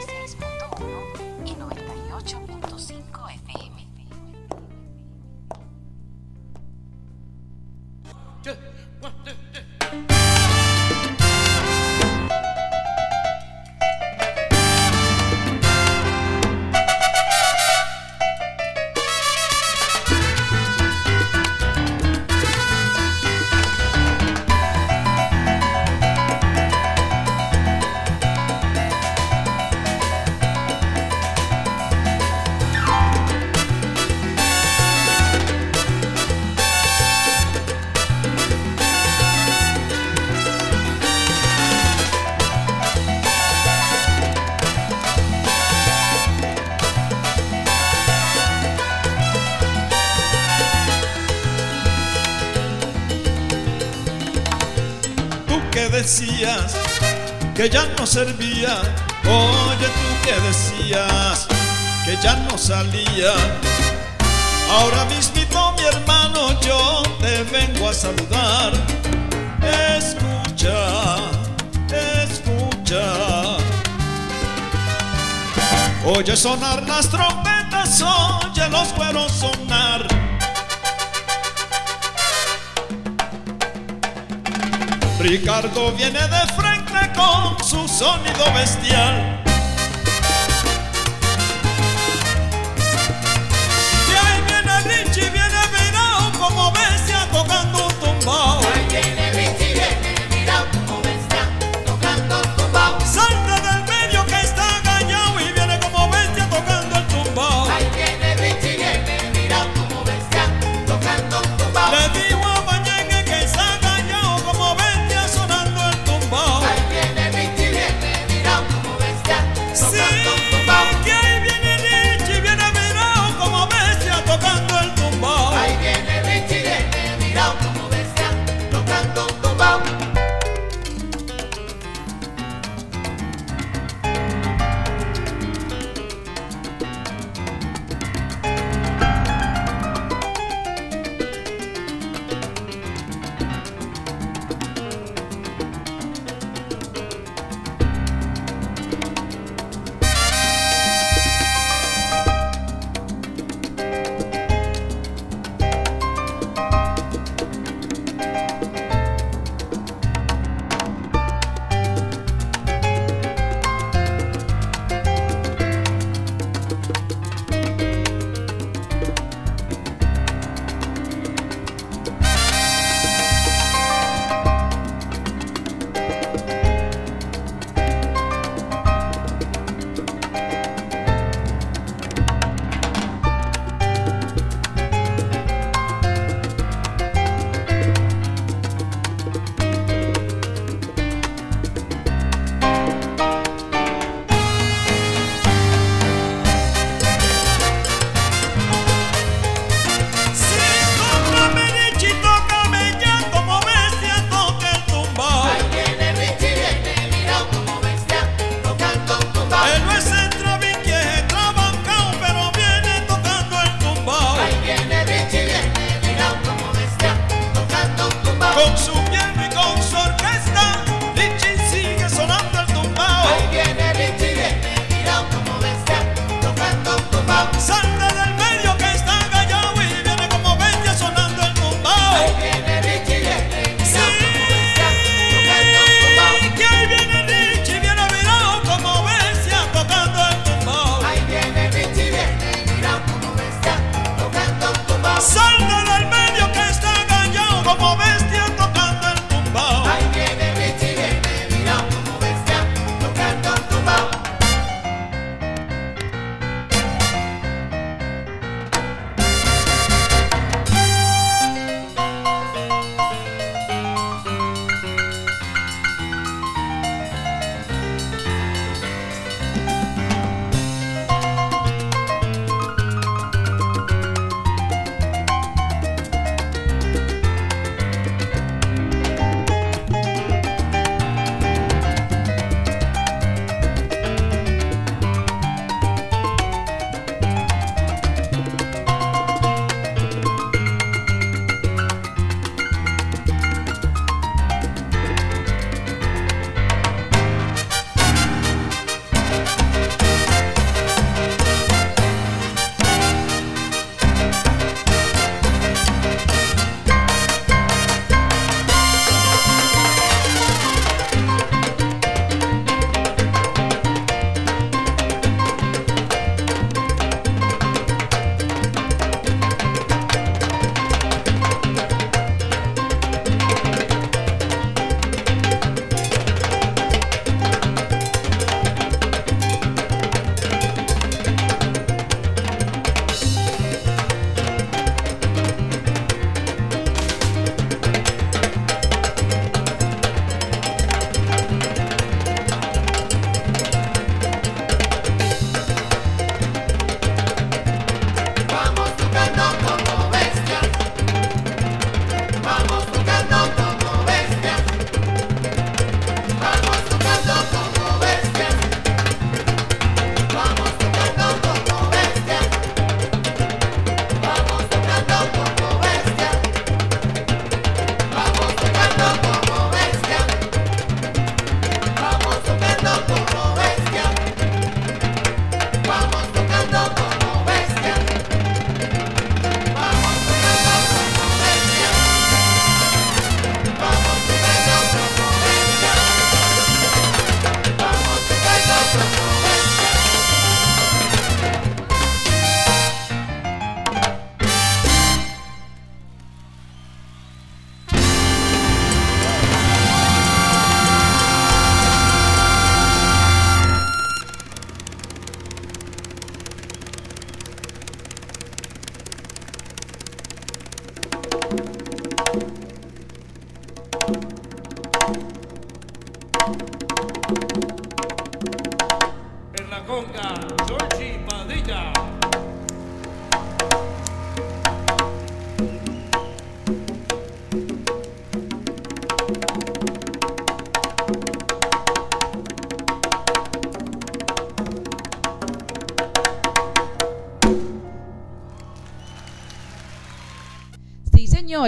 servía. Oye tú que decías que ya no salía. Ahora mismo mi hermano yo te vengo a saludar. Escucha, escucha. Oye sonar las trompetas, oye los cueros sonar. Ricardo viene de frente con su sonido bestial. Y ahí viene Richie, viene virado como bestia tocando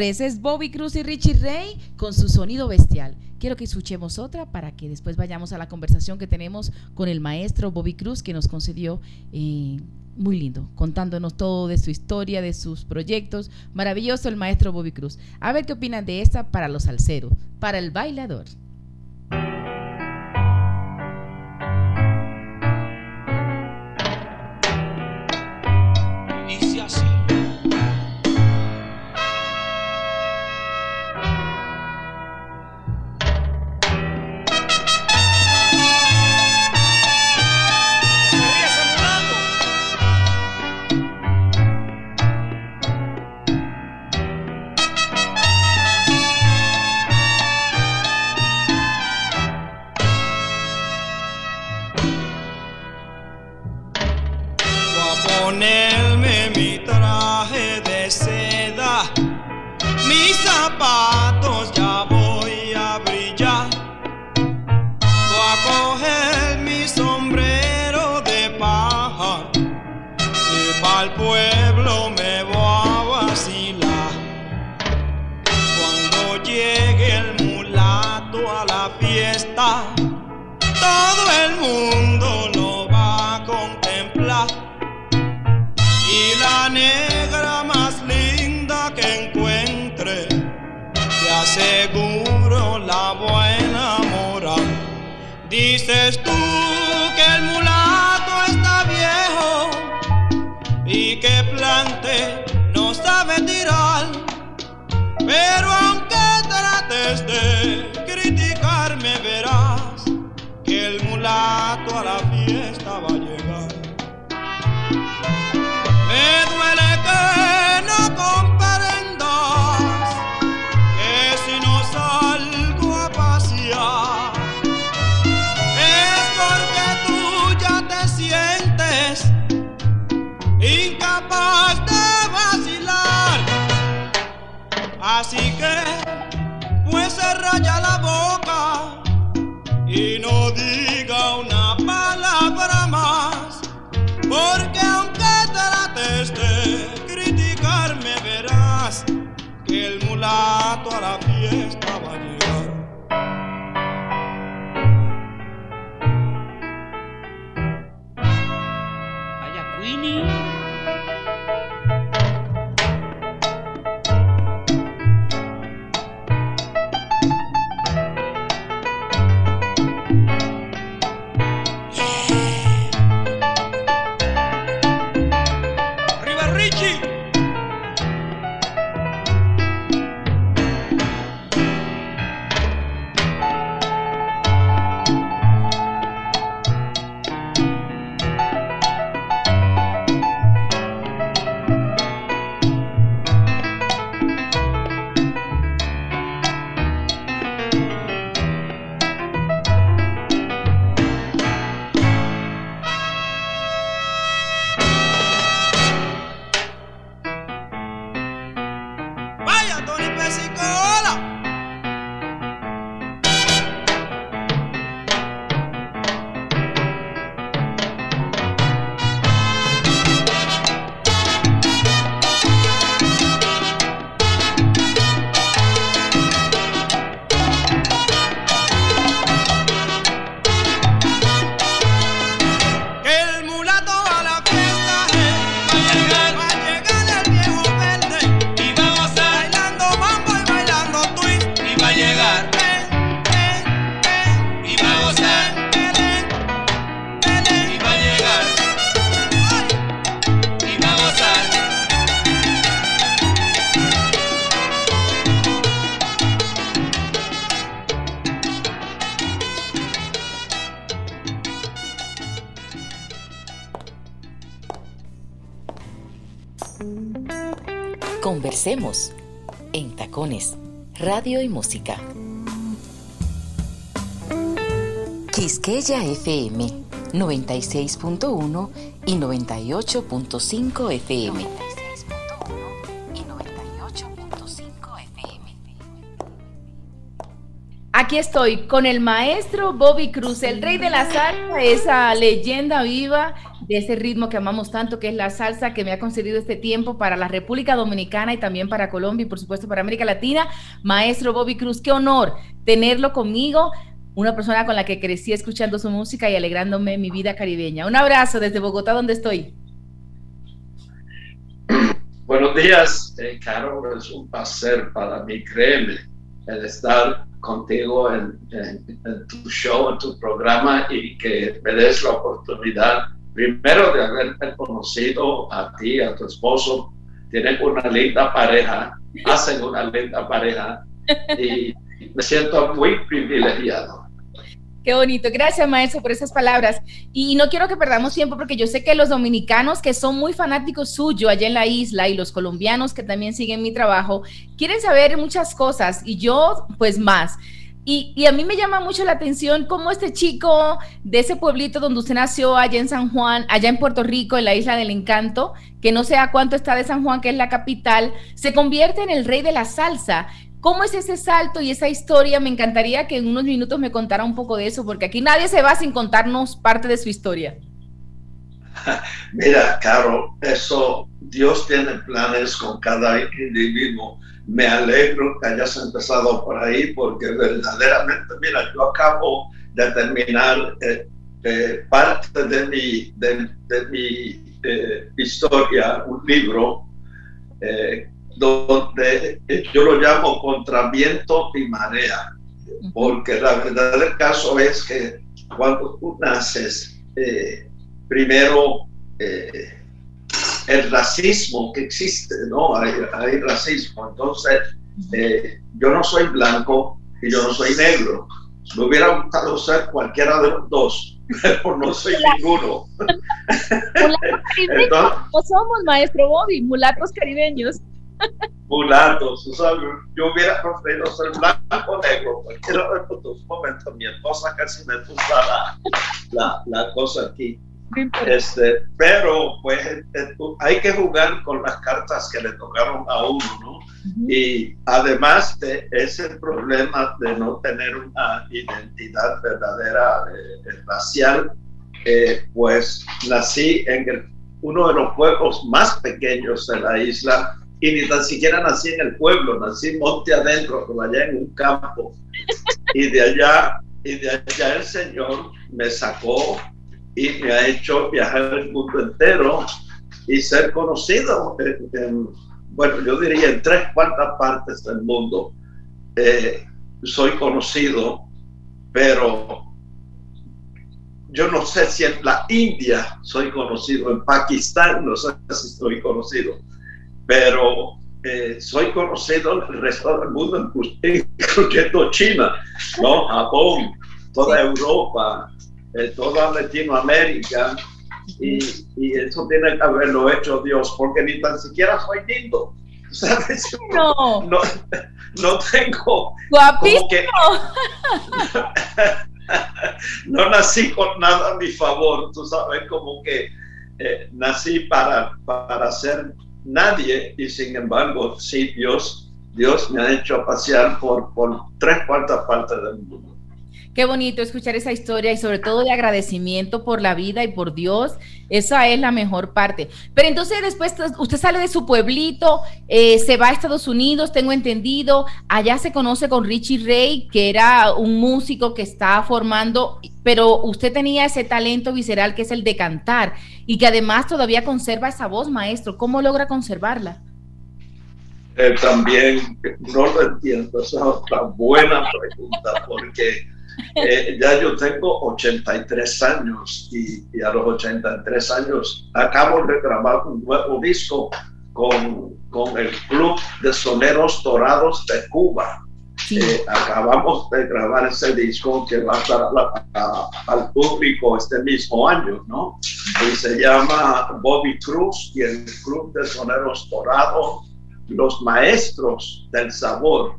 es Bobby Cruz y Richie Ray con su sonido bestial. Quiero que escuchemos otra para que después vayamos a la conversación que tenemos con el maestro Bobby Cruz que nos concedió eh, muy lindo, contándonos todo de su historia, de sus proyectos. Maravilloso el maestro Bobby Cruz. A ver qué opinan de esta para los salseros, para el bailador. FM 96.1 y 98.5 FM. y 98.5 FM. Aquí estoy con el maestro Bobby Cruz, el rey de la salsa, esa leyenda viva de ese ritmo que amamos tanto, que es la salsa, que me ha concedido este tiempo para la República Dominicana y también para Colombia y por supuesto para América Latina. Maestro Bobby Cruz, qué honor tenerlo conmigo, una persona con la que crecí escuchando su música y alegrándome mi vida caribeña. Un abrazo desde Bogotá, donde estoy. Buenos días, eh, Carol. Es un placer para mí, créeme, el estar contigo en, tu show, en tu programa y que me des la oportunidad, primero de haberte conocido a ti, a tu esposo. Tienen una linda pareja, hacen una linda pareja y me siento muy privilegiado. Qué bonito. Gracias, maestro, por esas palabras. Y no quiero que perdamos tiempo porque yo sé que los dominicanos que son muy fanáticos suyo allá en la isla y los colombianos que también siguen mi trabajo quieren saber muchas cosas y yo pues más. Y, a mí me llama mucho la atención cómo este chico de ese pueblito donde usted nació, allá en San Juan, allá en Puerto Rico, en la isla del encanto, que no sé a cuánto está de San Juan, que es la capital, se convierte en el rey de la salsa. ¿Cómo es ese salto y esa historia? Me encantaría que en unos minutos me contara un poco de eso, porque aquí nadie se va sin contarnos parte de su historia. [LAUGHS] Mira, Caro, eso, Dios tiene planes con cada individuo. Me alegro que hayas empezado por ahí, porque verdaderamente, mira, yo acabo de terminar eh, eh, parte de mi, de, mi eh, historia, un libro donde yo lo llamo contra viento y marea, porque la verdad del caso es que cuando tú naces, eh, primero eh, el racismo que existe, ¿no? Hay, racismo, entonces eh, yo no soy blanco y yo no soy negro. Me hubiera gustado ser cualquiera de los dos, [LAUGHS] pero no soy ninguno. [LAUGHS] ¿Cómo [LAUGHS] somos, maestro Bobby? Mulatos caribeños mulatos. yo hubiera preferido ser blanco o negro, cualquiera de los dos momentos. Mi esposa casi me puso la, la, cosa aquí. Este, pero pues eh, hay que jugar con las cartas que le tocaron a uno, ¿no? Y además de ese problema de no tener una identidad verdadera eh, racial, eh, pues nací en uno de los pueblos más pequeños de la isla, y ni tan siquiera nací en el pueblo, nací monte adentro, por allá en un campo. Y de allá, y de allá el Señor me sacó y me ha hecho viajar el mundo entero y ser conocido, en, bueno, yo diría en tres cuartas partes del mundo. Eh, soy conocido, pero yo no sé si en la India soy conocido, en Pakistán no sé si estoy conocido pero eh, soy conocido en el resto del mundo, incluyendo China, ¿no? Japón, toda Europa, eh, toda Latinoamérica, y, y, eso tiene que haberlo hecho Dios, porque ni tan siquiera soy lindo. [LAUGHS] ¿sabes? No. no. no, tengo. [LAUGHS] no nací con nada a mi favor, tú sabes, como que eh, nací para, para ser nadie y sin embargo, sí, Dios, Dios me ha hecho pasear por, por tres cuartas partes del mundo. Qué bonito escuchar esa historia y sobre todo de agradecimiento por la vida y por Dios. Esa es la mejor parte. Pero entonces después usted sale de su pueblito, eh, se va a Estados Unidos, tengo entendido. Allá se conoce con Richie Ray, que era un músico que estaba formando, pero usted tenía ese talento visceral que es el de cantar y que además todavía conserva esa voz, maestro. ¿Cómo logra conservarla? Eh, también no lo entiendo, esa es otra buena pregunta, porque eh, ya yo tengo 83 años y, a los 83 años acabo de grabar un nuevo disco con, con el Club de Soneros Dorados de Cuba. Eh, acabamos de grabar ese disco que va a estar al público este mismo año, ¿no? Y se llama Bobby Cruz y el Club de Soneros Dorados, los maestros del sabor.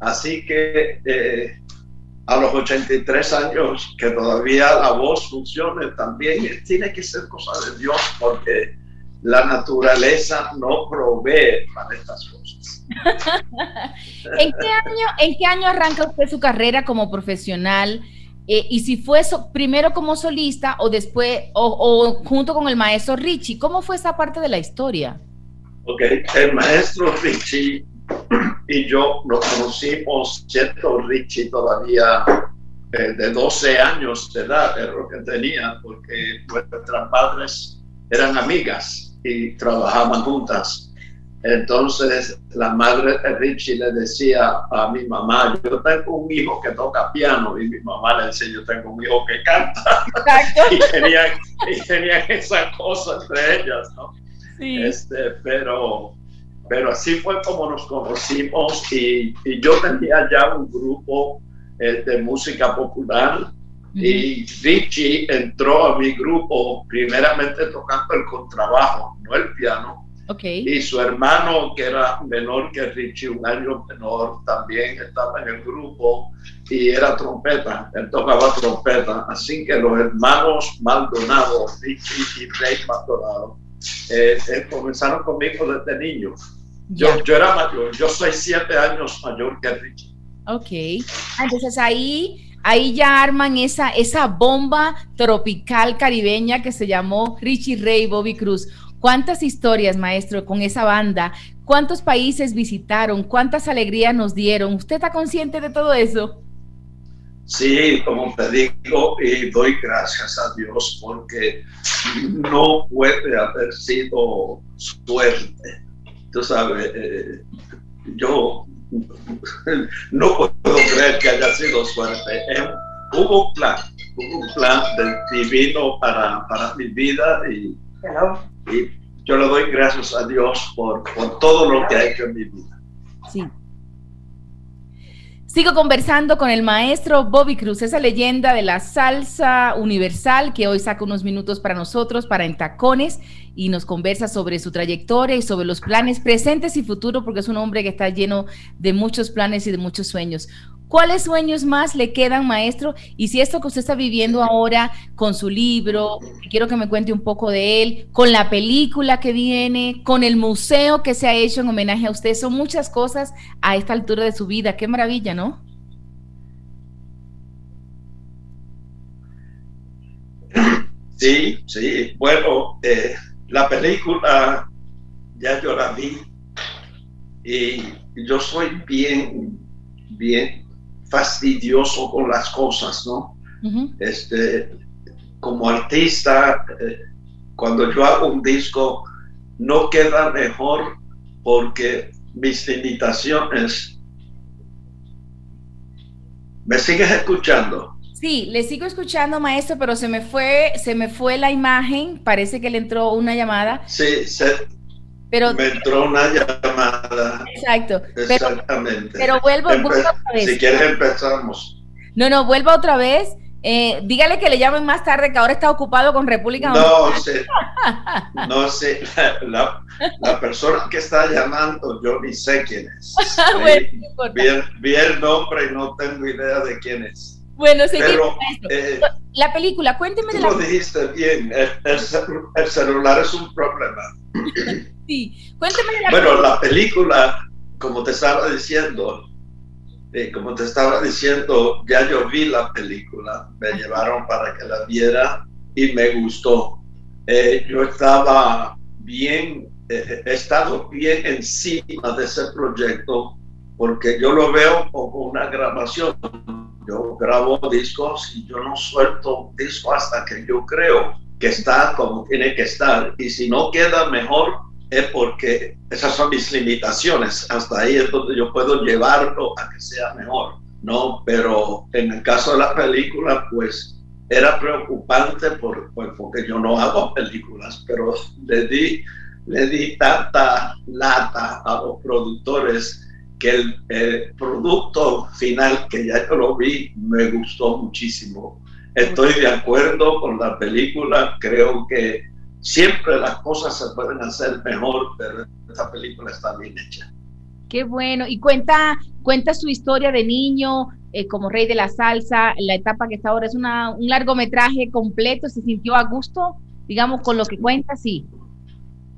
Así que eh, a los 83 años que todavía la voz funcione también, tiene que ser cosa de Dios porque la naturaleza no provee para estas cosas. [LAUGHS] ¿En, qué año, ¿En qué año arranca usted su carrera como profesional? Eh, y si fue primero como solista o después, o, junto con el maestro Richie, ¿cómo fue esa parte de la historia? Ok, el maestro Richie y yo nos conocimos, siendo Richie todavía eh, de 12 años de edad, es lo que tenía, porque nuestras padres eran amigas y trabajaban juntas. Entonces la madre de Richie le decía a mi mamá, yo tengo un hijo que toca piano y mi mamá le decía, yo tengo un hijo que canta. [LAUGHS] y, tenían, y tenían esa cosa entre ellas, ¿no? Sí. Este, pero, pero así fue como nos conocimos y, y yo tenía ya un grupo eh, de música popular y Richie entró a mi grupo primeramente tocando el contrabajo, no el piano y su hermano, que era menor que Richie, un año menor, también estaba en el grupo y era trompeta, él tocaba trompeta. Así que los hermanos Maldonado, Richie y Rey Maldonado, eh, eh, comenzaron conmigo desde niño. Yo, yo era mayor, yo soy siete años mayor que Richie. Ok, entonces ahí, ahí ya arman esa, esa bomba tropical caribeña que se llamó Richie Ray Bobby Cruz. ¿Cuántas historias, maestro, con esa banda? ¿Cuántos países visitaron? ¿Cuántas alegrías nos dieron? ¿Usted está consciente de todo eso? Sí, como te digo, y doy gracias a Dios porque no puede haber sido suerte. Tú sabes, eh, yo no puedo creer que haya sido suerte. hubo un plan, hubo un plan del divino para, para mi vida y, y yo le doy gracias a Dios por, por todo lo que ha hecho en mi vida. Sí. Sigo conversando con el maestro Bobby Cruz, esa leyenda de la salsa universal que hoy saca unos minutos para nosotros, para En Tacones, y nos conversa sobre su trayectoria y sobre los planes presentes y futuros, porque es un hombre que está lleno de muchos planes y de muchos sueños. ¿Cuáles sueños más le quedan, maestro? Y si esto que usted está viviendo ahora con su libro, quiero que me cuente un poco de él, con la película que viene, con el museo que se ha hecho en homenaje a usted, son muchas cosas a esta altura de su vida. Qué maravilla, ¿no? Sí, sí. Bueno, eh, la película ya yo la vi y yo soy bien, bien fastidioso con las cosas, ¿no? Este, como artista, eh, cuando yo hago un disco, no queda mejor porque mis limitaciones. ¿Me sigues escuchando? Sí, le sigo escuchando, maestro, pero se me fue, se me fue la imagen. Parece que le entró una llamada. Sí, se, pero, me entró una llamada. Exacto. Exactamente. Pero, vuelvo, otra vez. Si quieres empezamos. No, no, vuelva otra vez. Eh, dígale que le llamen más tarde, que ahora está ocupado con República No sé. [LAUGHS] No sé. La, persona que está llamando, yo ni sé quién es. [LAUGHS] vi, el nombre y no tengo idea de quién es. Bueno, seguimos. Eh, la película, cuénteme de la lo dijiste bien, el, celular es un problema. Sí, cuénteme de la Bueno, la película, como te estaba diciendo, eh, como te estaba diciendo, ya yo vi la película, me llevaron para que la viera y me gustó. Eh, yo estaba bien, he estado bien encima de ese proyecto porque yo lo veo como una grabación yo grabo discos y yo no suelto disco hasta que yo creo que está como tiene que estar. Y si no queda mejor, es porque esas son mis limitaciones. Hasta ahí es donde yo puedo llevarlo a que sea mejor. No, pero en el caso de la película, pues era preocupante por, porque yo no hago películas, pero le di, le di tanta lata a los productores que el, producto final que ya yo lo vi me gustó muchísimo. Estoy de acuerdo con la película, creo que siempre las cosas se pueden hacer mejor, pero esta película está bien hecha. Qué bueno. Y cuenta, cuenta su historia de niño eh, como rey de la salsa, la etapa que está ahora. Es una, un largometraje completo. ¿Se sintió a gusto, digamos, con lo que cuenta? Sí.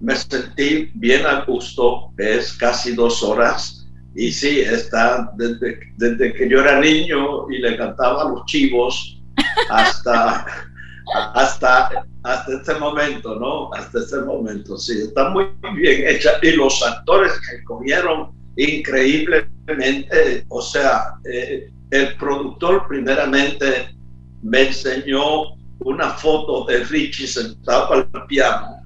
Me sentí bien a gusto. Es casi dos horas y sí, está desde, desde que yo era niño y le cantaba a los chivos hasta, [LAUGHS] hasta, hasta este momento, ¿no? Hasta este momento, sí, está muy bien hecha. Y los actores que cogieron increíblemente, o sea, eh, el productor primeramente me enseñó una foto de Richie sentado al piano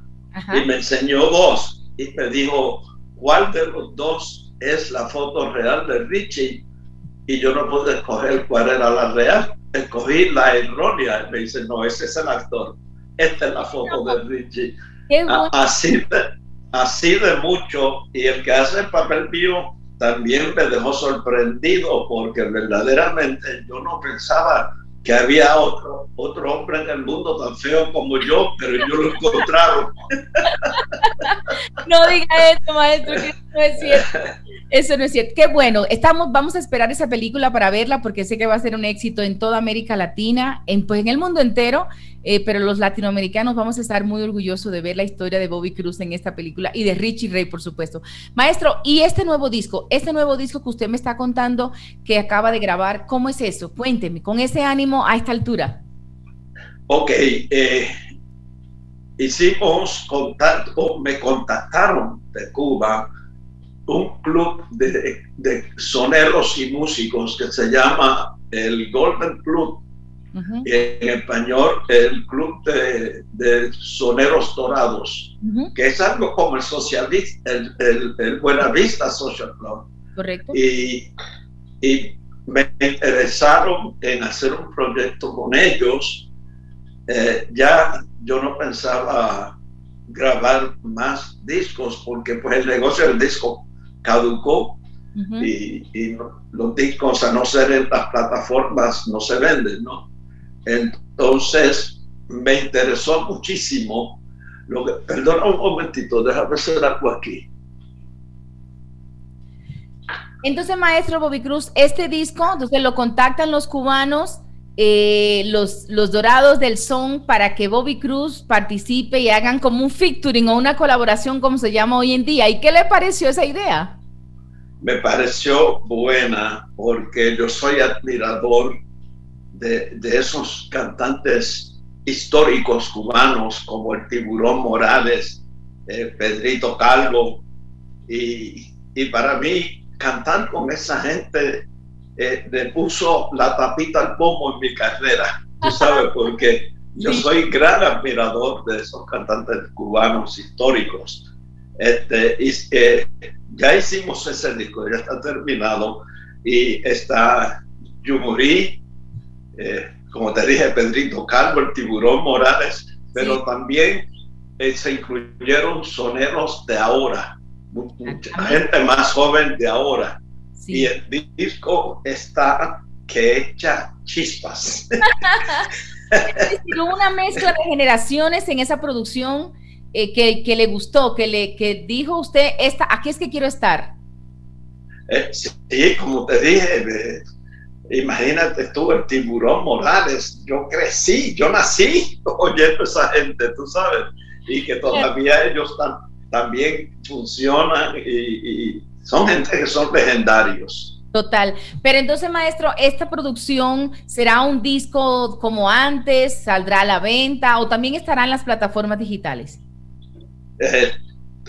y me enseñó dos y me dijo cuál de los dos es la foto real de Richie y yo no pude escoger cuál era la real. Escogí la errónea. Me dice, no, ese es el actor. Esta es la foto de Richie. Así de, así de mucho. Y el que hace el papel mío también me dejó sorprendido porque verdaderamente yo no pensaba que había otro, otro hombre en el mundo tan feo como yo, pero yo lo encontraron. No diga eso, maestro, que no es cierto. Eso no es cierto. Qué bueno. Estamos, vamos a esperar esa película para verla porque sé que va a ser un éxito en toda América Latina, en, pues en el mundo entero. Eh, pero los latinoamericanos vamos a estar muy orgullosos de ver la historia de Bobby Cruz en esta película y de Richie Ray, por supuesto. Maestro, y este nuevo disco, este nuevo disco que usted me está contando que acaba de grabar, ¿cómo es eso? Cuénteme, con ese ánimo a esta altura. Ok, eh, hicimos contacto, me contactaron de Cuba un club de, de soneros y músicos que se llama el Golden Club en español el Club de, Soneros Dorados, que es algo como el socialista, el, el, Buenavista Social Club. Correcto. Y, y, me interesaron en hacer un proyecto con ellos. Eh, ya yo no pensaba grabar más discos porque pues el negocio del disco caducó y, y, los discos a no ser en las plataformas no se venden, ¿no? Entonces, me interesó muchísimo. Lo que, perdona un momentito, déjame hacer algo aquí. Entonces, maestro Bobby Cruz, este disco, entonces lo contactan los cubanos, eh, los, los dorados del son, para que Bobby Cruz participe y hagan como un featuring o una colaboración, como se llama hoy en día. ¿Y qué le pareció esa idea? Me pareció buena porque yo soy admirador de, esos cantantes históricos cubanos como el Tiburón Morales, eh, Pedrito Calvo, y, para mí cantar con esa gente eh, me puso la tapita al pomo en mi carrera, tú sabes, porque [LAUGHS] yo soy gran admirador de esos cantantes cubanos históricos. Este, y, eh, ya hicimos ese disco, ya está terminado y está Yumurí, eh, como te dije, Pedrito Calvo, el tiburón Morales, pero también eh, se incluyeron soneros de ahora, mucha gente más joven de ahora. Y el disco está que echa chispas. una mezcla de generaciones en esa producción eh, que, que, le gustó, que le que dijo usted, esta, aquí es que quiero estar. sí, como te dije, Imagínate tú, el tiburón Morales. Yo crecí, yo nací [LAUGHS] oyendo a esa gente, tú sabes, y que todavía ellos también funcionan y, son gente que son legendarios. Total. Pero entonces, maestro, ¿esta producción será un disco como antes? ¿Saldrá a la venta o también estará en las plataformas digitales? Eh,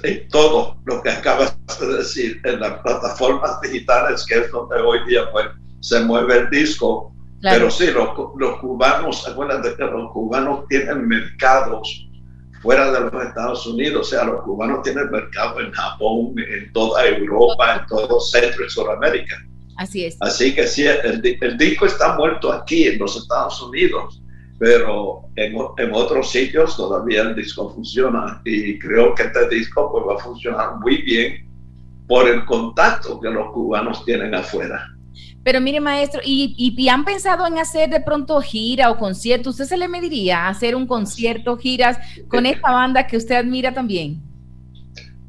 eh, todo lo que acabas de decir en las plataformas digitales, que es donde hoy día pues, se mueve el disco. Pero sí, los, los cubanos, acuérdate que los cubanos tienen mercados fuera de los Estados Unidos, o sea, los cubanos tienen mercado en Japón, en toda Europa, en todo Centro y Sudamérica. Así es. Así que sí, el, el, disco está muerto aquí en los Estados Unidos, pero en, en, otros sitios todavía el disco funciona y creo que este disco pues, va a funcionar muy bien por el contacto que los cubanos tienen afuera. Pero mire, maestro, ¿y, han pensado en hacer de pronto gira o concierto? ¿Usted se le mediría hacer un concierto, giras con esta banda que usted admira también?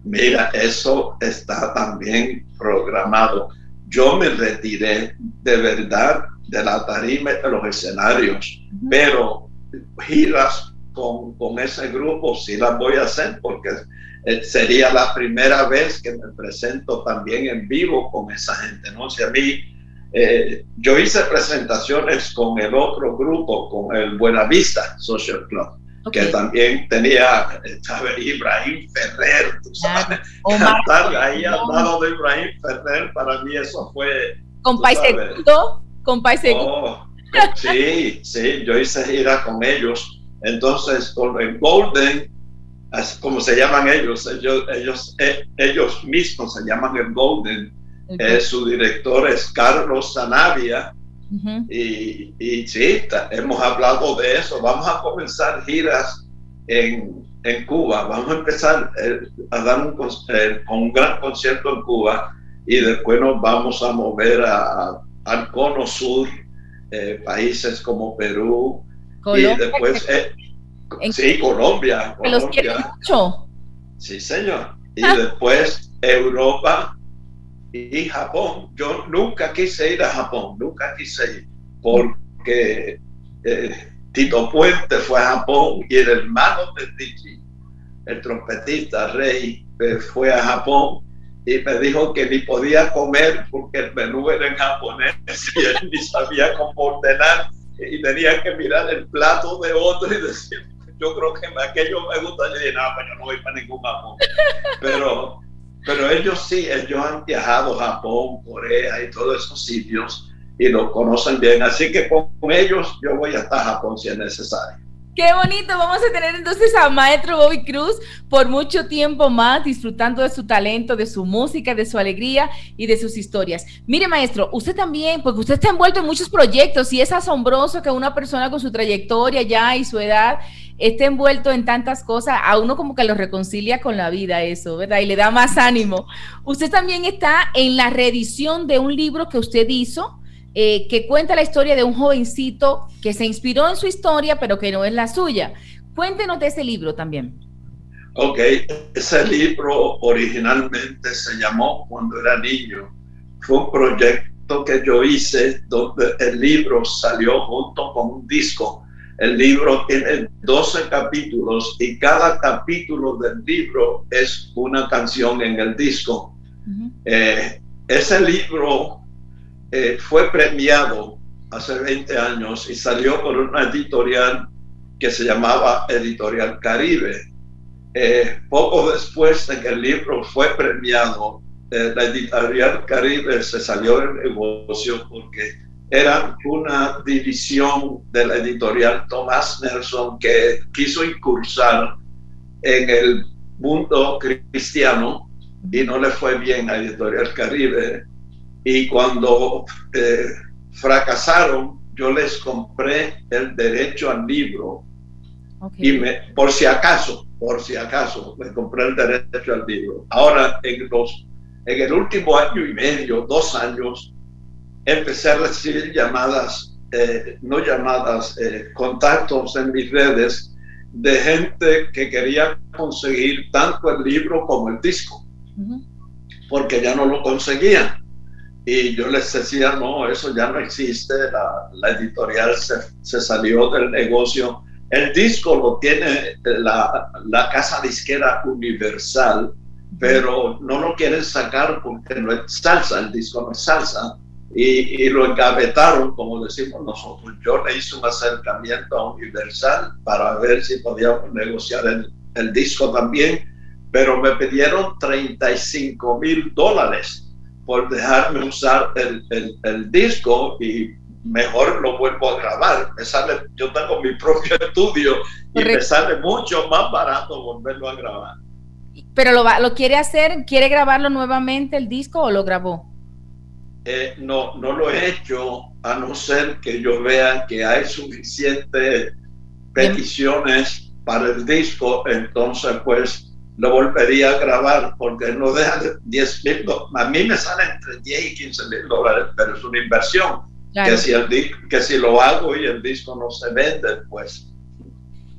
Mira, eso está también programado. Yo me retiré de verdad de la tarima de los escenarios, pero giras con, con, ese grupo sí las voy a hacer porque eh, sería la primera vez que me presento también en vivo con esa gente, ¿no? Si a mí eh, yo hice presentaciones con el otro grupo, con el Buenavista Social Club, que también tenía, ¿sabes? Ibrahim Ferrer, tú sabes, cantar ahí al lado de Ibrahim Ferrer, para mí eso fue... Con Segundo, con País oh, sí, sí, yo hice gira con ellos, entonces con el Golden, como se llaman ellos, ellos, ellos, eh, ellos mismos se llaman el Golden, eh, su director es Carlos Zanavia. y, y, sí, hemos hablado de eso. Vamos a comenzar giras en, en Cuba. Vamos a empezar eh, a dar un, eh, un gran concierto en Cuba y después nos vamos a mover a, al cono sur, países como Perú. y después, sí, Colombia. Colombia. los quiero mucho. Sí, señor. Y después Europa y Japón. Yo nunca quise ir a Japón, nunca quise ir, porque eh, Tito Puente fue a Japón y el hermano de Titi, el trompetista Rey, eh, fue a Japón y me dijo que ni podía comer porque el menú era en japonés y él ni sabía cómo ordenar y tenía que mirar el plato de otro y decir, yo creo que aquello me gusta. y dije, no, pues yo no voy para ningún Japón. Pero pero ellos sí, ellos han viajado a Japón, Corea y todos esos sitios y lo conocen bien. Así que con ellos yo voy hasta Japón si es necesario. Qué bonito, vamos a tener entonces a maestro Bobby Cruz por mucho tiempo más disfrutando de su talento, de su música, de su alegría y de sus historias. Mire maestro, usted también, porque usted está envuelto en muchos proyectos y es asombroso que una persona con su trayectoria ya y su edad esté envuelto en tantas cosas, a uno como que lo reconcilia con la vida eso, ¿verdad? Y le da más ánimo. Usted también está en la reedición de un libro que usted hizo, eh, que cuenta la historia de un jovencito que se inspiró en su historia, pero que no es la suya. Cuéntenos de ese libro también. Ok, ese libro originalmente se llamó Cuando era niño. Fue un proyecto que yo hice donde el libro salió junto con un disco el libro tiene 12 capítulos y cada capítulo del libro es una canción en el disco. Eh, ese libro eh, fue premiado hace 20 años y salió por una editorial que se llamaba Editorial Caribe. Eh, poco después de que el libro fue premiado, la Editorial Caribe se salió del negocio porque era una división de la editorial Thomas Nelson que quiso incursar en el mundo cristiano y no le fue bien a Editorial Caribe. Y cuando eh, fracasaron, yo les compré el derecho al libro. Y me, por si acaso, por si acaso, me compré el derecho al libro. Ahora, en, los, en el último año y medio, dos años, empecé a recibir llamadas, eh, no llamadas, eh, contactos en mis redes de gente que quería conseguir tanto el libro como el disco, porque ya no lo conseguían. Y yo les decía, no, eso ya no existe, la, editorial se, se, salió del negocio. El disco lo tiene la, la casa disquera Universal, pero no lo quieren sacar porque no es salsa, el disco no es salsa y, lo encabetaron, como decimos nosotros. Yo le hice un acercamiento a Universal para ver si podíamos negociar el, el disco también, pero me pidieron 35 mil dólares por dejarme usar el, el, el, disco y mejor lo vuelvo a grabar. Me sale, yo tengo mi propio [LAUGHS] estudio y me sale mucho más barato volverlo a grabar. ¿Pero lo, lo quiere hacer? ¿Quiere grabarlo nuevamente el disco o lo grabó? Eh, no, no lo he hecho a no ser que yo vea que hay suficientes peticiones para el disco, entonces pues lo volvería a grabar porque no deja de 10 mil, a mí me sale entre 10 y 15 mil dólares, pero es una inversión. Que, si el, que si lo hago y el disco no se vende, pues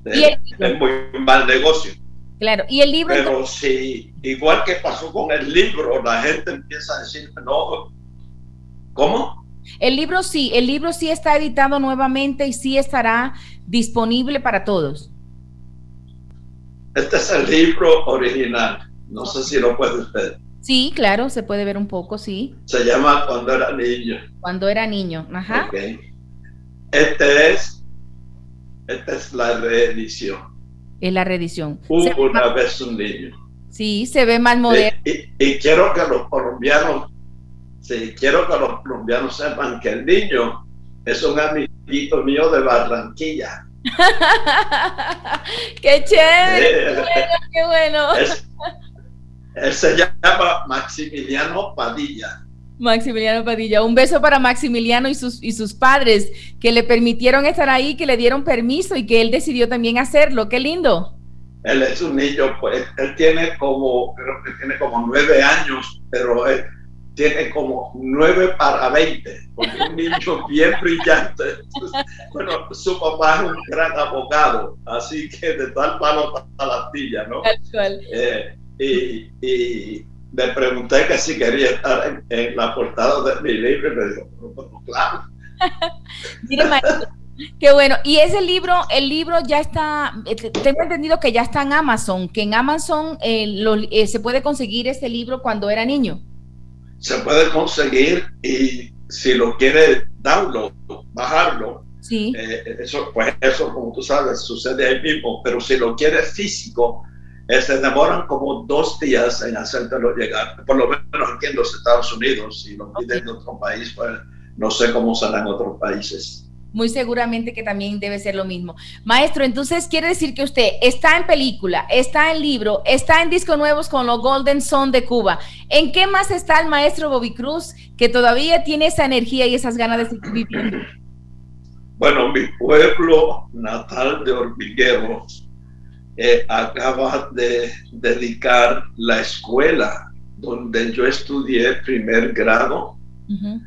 es, muy mal negocio. Claro, y el libro. Pero si, igual que pasó con el libro, la gente empieza a decir, no, ¿Cómo? El libro sí, el libro sí está editado nuevamente y sí estará disponible para todos. Este es el libro original. No sé si lo puede usted. Sí, claro, se puede ver un poco, sí. Se llama Cuando era niño. Cuando era niño, ajá. Este es, esta es la reedición. Es la reedición. Hubo una vez un niño. Sí, se ve más moderno. Y, quiero que los colombianos, sí, quiero que los colombianos sepan que el niño es un amiguito mío de Barranquilla. [LAUGHS] ¡Qué chévere! ¡Qué bueno! él se llama Maximiliano Padilla. Maximiliano Padilla. Un beso para Maximiliano y sus, y sus padres que le permitieron estar ahí, que le dieron permiso y que él decidió también hacerlo. ¡Qué lindo! Él es un niño, pues él tiene como, creo que tiene como nueve años, pero él tiene como nueve para veinte, porque es un niño [LAUGHS] bien brillante. Bueno, su papá es un gran abogado, así que de tal palo a la astilla, ¿no? Eh, y, y, le pregunté que si quería estar en, la portada de mi libro y me dijo, claro. [LAUGHS] Mire, Qué bueno. Y ese libro, el libro ya está, eh, tengo entendido que ya está en Amazon, que en Amazon eh, eh, se puede conseguir ese libro cuando era niño. Se puede conseguir y si lo quiere download, bajarlo, sí. eso, pues eso, como tú sabes, sucede ahí mismo, pero si lo quiere físico, se demoran como dos días en hacértelo llegar, por lo menos aquí en los Estados Unidos, si lo piden de otro país, pues no sé cómo será en otros países muy seguramente que también debe ser lo mismo. Maestro, entonces quiere decir que usted está en película, está en libro, está en discos nuevos con los Golden Son de Cuba. ¿En qué más está el maestro Bobby Cruz que todavía tiene esa energía y esas ganas de seguir viviendo? Bueno, mi pueblo natal de Hormiguero eh, acaba de dedicar la escuela donde yo estudié primer grado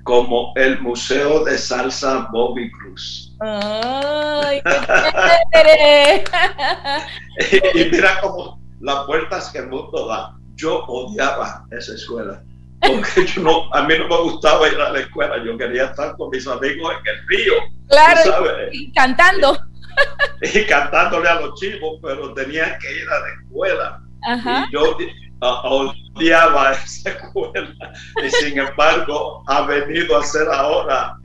como el Museo de Salsa Bobby Cruz. ¡Ay, [LAUGHS] y, mira como las puertas que el mundo da. Yo odiaba esa escuela. Porque yo no, a mí no me gustaba ir a la escuela, yo quería estar con mis amigos en el río. Claro, y cantando. Y, cantándole a los chivos, pero tenía que ir a la escuela. Y yo odiaba esa escuela y sin embargo ha venido a ser ahora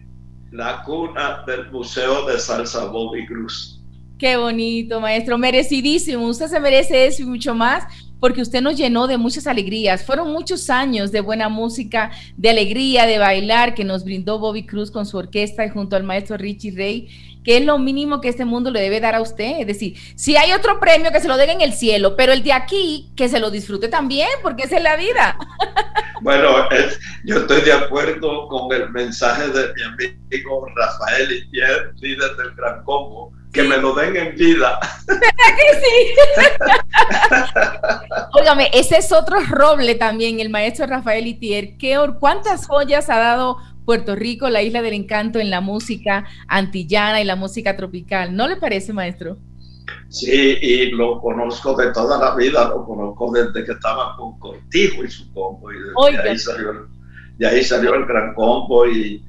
la cuna del Museo de Salsa Bobby Cruz. Qué bonito, maestro, merecidísimo. Usted se merece eso y mucho más porque usted nos llenó de muchas alegrías. Fueron muchos años de buena música, de alegría, de bailar que nos brindó Bobby Cruz con su orquesta y junto al maestro Richie Rey que es lo mínimo que este mundo le debe dar a usted. Es decir, si hay otro premio, que se lo den en el cielo, pero el de aquí, que se lo disfrute también, porque esa es la vida. [LAUGHS] Bueno, yo estoy de acuerdo con el mensaje de mi amigo Rafael Itier, líder del Gran Combo, que me lo den en vida. ¿Verdad que sí? [LAUGHS] Óigame, ese es otro roble también, el maestro Rafael Itier. ¿Qué, ¿Cuántas joyas ha dado Puerto Rico, la isla del encanto en la música antillana y la música tropical. ¿No le parece, maestro? Sí, y lo conozco de toda la vida, lo conozco desde que estaba con Cortijo y su combo, y de, ahí, salió, ahí salió el gran combo, y,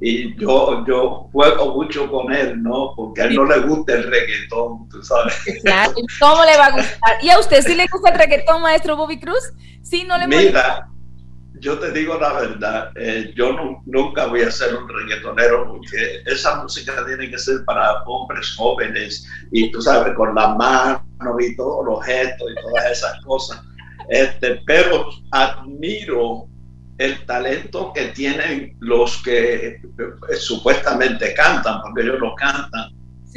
y yo, yo juego mucho con él, ¿no? Porque a él no le gusta el reggaetón, tú sabes. Claro, ¿cómo le va a gustar? ¿Y a usted sí le gusta el reggaetón, maestro Bobby Cruz? Sí, no le Mira, yo te digo la verdad, eh, yo nunca voy a ser un reggaetonero porque esa música tiene que ser para hombres jóvenes y tú sabes, con la mano y todos los gestos y todas esas cosas. Este, pero admiro el talento que tienen los que eh, supuestamente cantan, porque ellos no cantan,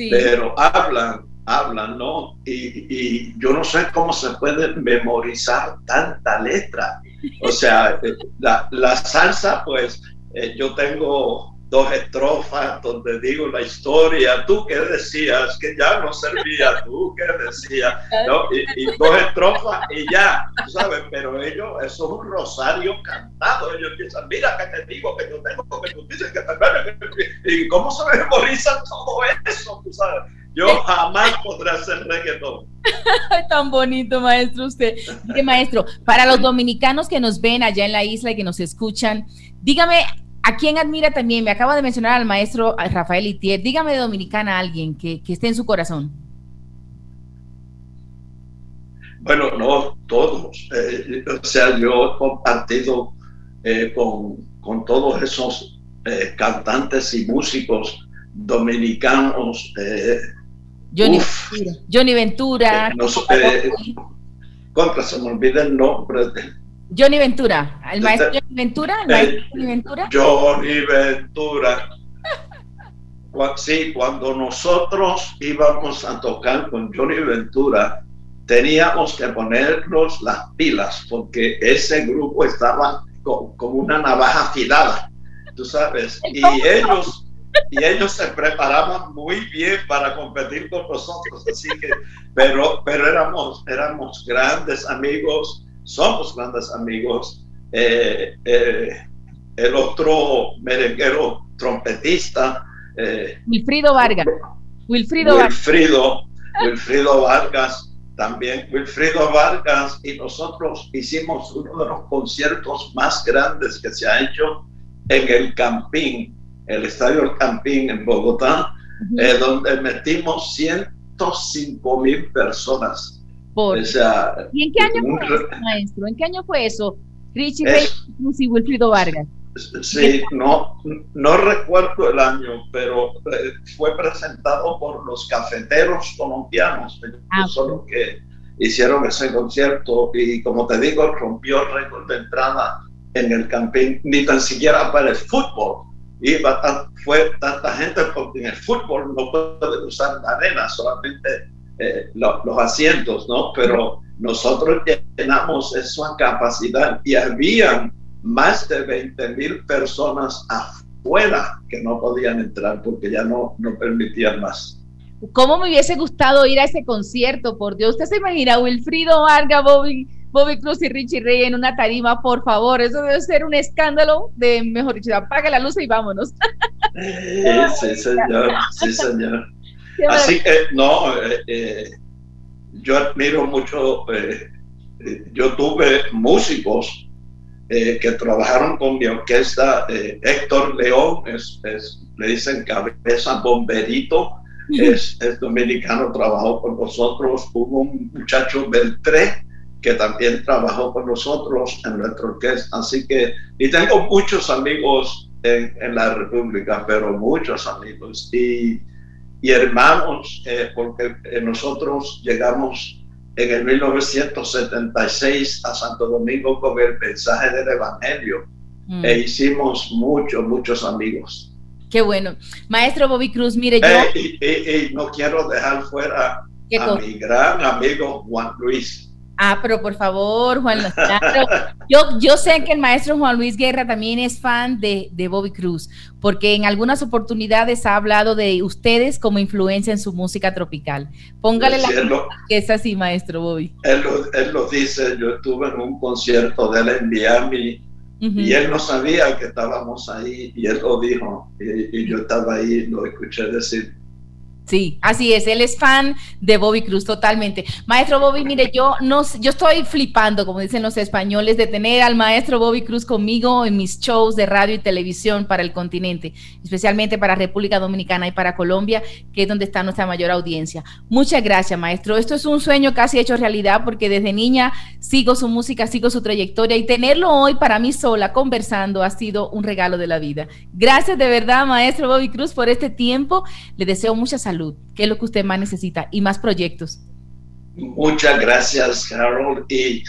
pero hablan, hablan, ¿no? Y, y yo no sé cómo se puede memorizar tanta letra o sea, la, la salsa, pues eh, yo tengo dos estrofas donde digo la historia, tú qué decías, que ya no servía, tú qué decías, ¿no? y, dos estrofas y ya, sabes, pero ellos, eso es un rosario cantado, ellos piensan, mira que te digo que yo tengo, que tú dices que te y cómo se memoriza todo eso, tú sabes. Yo jamás podré hacer reggaetón. [LAUGHS] Tan bonito, maestro, usted. Maestro, para los dominicanos que nos ven allá en la isla y que nos escuchan, dígame, ¿a quién admira también? Me acaba de mencionar al maestro Rafael Itier. Dígame de dominicana a alguien que, que esté en su corazón. Bueno, no todos. Eh, o sea, yo he compartido eh, con, con, todos esos eh, cantantes y músicos dominicanos. Johnny, Ventura. Johnny Ventura. contra, se me olvida el nombre Johnny Ventura, el maestro Johnny Ventura, el maestro Johnny Ventura. Johnny Ventura. Sí, cuando nosotros íbamos a tocar con Johnny Ventura, teníamos que ponernos las pilas porque ese grupo estaba como una navaja afilada, tú sabes, y ellos y ellos se preparaban muy bien para competir con nosotros, así que, pero, pero éramos, éramos grandes amigos, somos grandes amigos. Eh, eh, el otro merenguero trompetista. Eh, Wilfrido Vargas. Wilfrido, Wilfrido, Wilfrido Vargas también. Wilfrido Vargas y nosotros hicimos uno de los conciertos más grandes que se ha hecho en el Campín, el Estadio El Campín en Bogotá, donde metimos 105 mil personas ¿Y en qué año fue eso, maestro? ¿En qué año fue eso? Richie Rey y Wilfrido Vargas. Sí, no, no recuerdo el año, pero eh, fue presentado por los cafeteros colombianos, ah, solo que hicieron ese concierto y como te digo, rompió el récord de entrada en el campín, ni tan siquiera para el fútbol. Iba fue tanta gente porque en el fútbol no puede usar la arena, solamente eh, los asientos, ¿no? Pero nosotros llenamos esa capacidad y habían más de 20 mil personas afuera que no podían entrar porque ya no, no permitían más. ¿Cómo me hubiese gustado ir a ese concierto? Por Dios, usted se imagina Wilfrido Vargas, Bobby, Bobby Cruz y Richie Rey en una tarima, por favor, eso debe ser un escándalo de, mejor dicho, apaga la luz y vámonos. [LAUGHS] sí, señor, sí, señor. Así que, no, eh, eh, yo admiro mucho, eh, yo tuve músicos que trabajaron con mi orquesta, Héctor León, es, le dicen cabeza bomberito, es, dominicano, trabajó con nosotros, hubo un muchacho Beltré, que también trabajó con nosotros en nuestra orquesta. Así que, y tengo muchos amigos en, en la República, pero muchos amigos. Y y hermanos, eh, porque eh, nosotros llegamos en el 1976 a Santo Domingo con el mensaje del Evangelio mm. e hicimos muchos, muchos amigos. Qué bueno. Maestro Bobby Cruz, mire yo... Eh, y, no quiero dejar fuera a mi gran amigo Juan Luis. Ah, pero por favor, Juan yo, yo sé que el maestro Juan Luis Guerra también es fan de, de, Bobby Cruz, porque en algunas oportunidades ha hablado de ustedes como influencia en su música tropical. Póngale la que es así, maestro Bobby. Él lo, él lo, dice, yo estuve en un concierto de él en Miami y él no sabía que estábamos ahí y él lo dijo y, y yo estaba ahí, lo escuché decir Sí, así es, él es fan de Bobby Cruz totalmente. Maestro Bobby, mire, yo no yo estoy flipando, como dicen los españoles, de tener al maestro Bobby Cruz conmigo en mis shows de radio y televisión para el continente, especialmente para República Dominicana y para Colombia, que es donde está nuestra mayor audiencia. Muchas gracias, maestro. Esto es un sueño casi hecho realidad porque desde niña sigo su música, sigo su trayectoria y tenerlo hoy para mí sola conversando ha sido un regalo de la vida. Gracias de verdad, maestro Bobby Cruz, por este tiempo. Le deseo mucha salud ¿Qué es lo que usted más necesita? Y más proyectos. Muchas gracias, Carol. Y,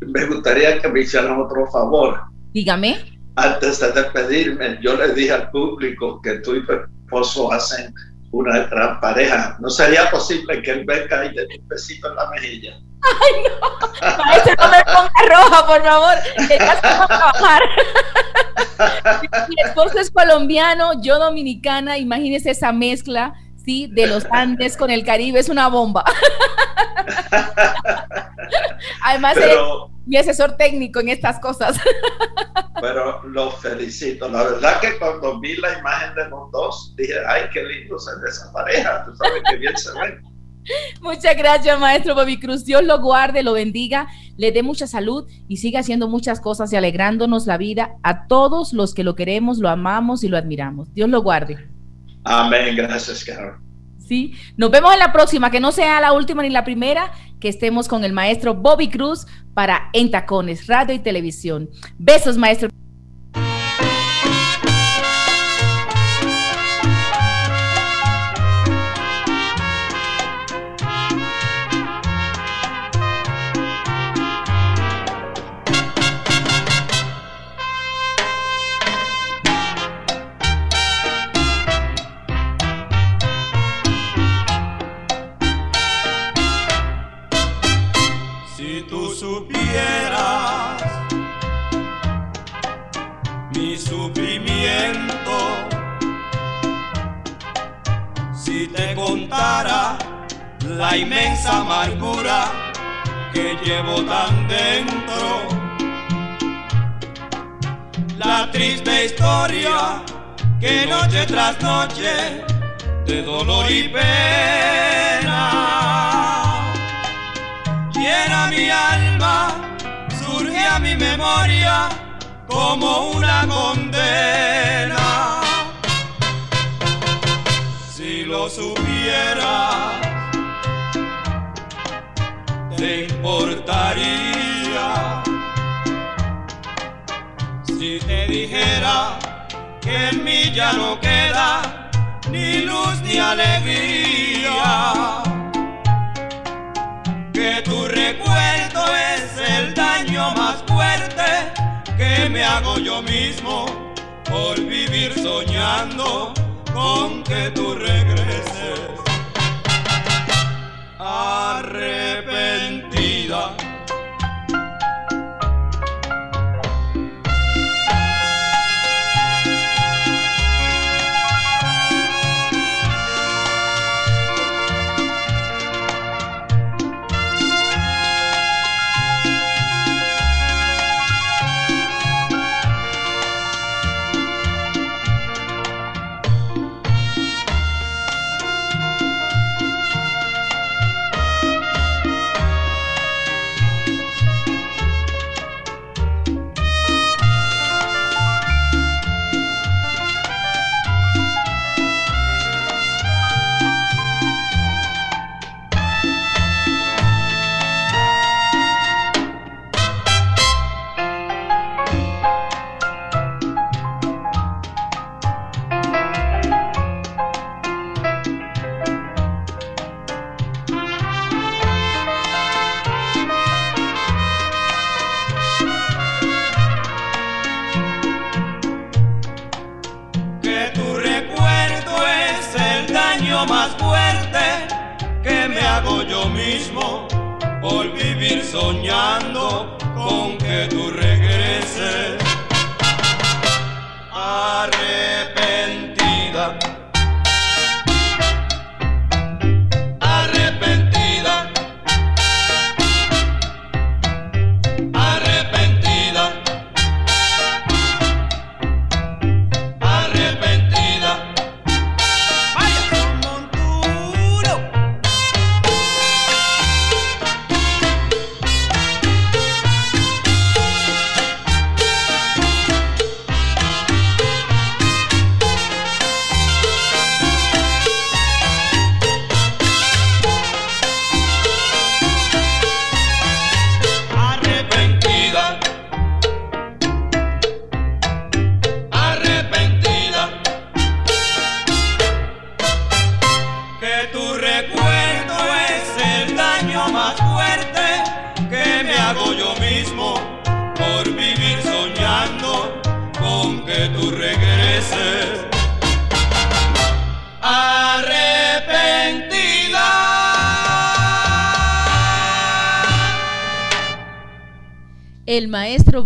me gustaría que me hicieran otro favor. Dígame. Antes de despedirme, yo le dije al público que tú y tu esposo hacen una gran pareja. ¿No sería posible que él venga y dé un besito en la mejilla? Ay, no. Maestro, no me ponga roja, por favor. a trabajar. [LAUGHS] Mi esposo es colombiano, yo dominicana. Imagínese esa mezcla ¿sí? de los Andes con el Caribe, es una bomba. [LAUGHS] Además, es mi asesor técnico en estas cosas. [LAUGHS] pero lo felicito. La verdad que cuando vi la imagen de los dos, dije, ay, qué lindo se ve esa pareja. Tú sabes qué bien se ven. Muchas gracias, maestro Bobby Cruz. Dios lo guarde, lo bendiga, le dé mucha salud y siga haciendo muchas cosas y alegrándonos la vida a todos los que lo queremos, lo amamos y lo admiramos. Dios lo guarde. Amén. Gracias, Carol. ¿sí? Nos vemos en la próxima, que no sea la última ni la primera, que estemos con el maestro Bobby Cruz para En Tacones, Radio y Televisión. Besos, maestro. La inmensa amargura que llevo tan dentro. La triste historia que noche tras noche de dolor y pena llena mi alma, surge a mi memoria como una condena. Lo supiera te importaría si te dijera que en mí ya no queda ni luz ni alegría? Que tu recuerdo es el daño más fuerte que me hago yo mismo por vivir soñando con que tú regreses arrepentida.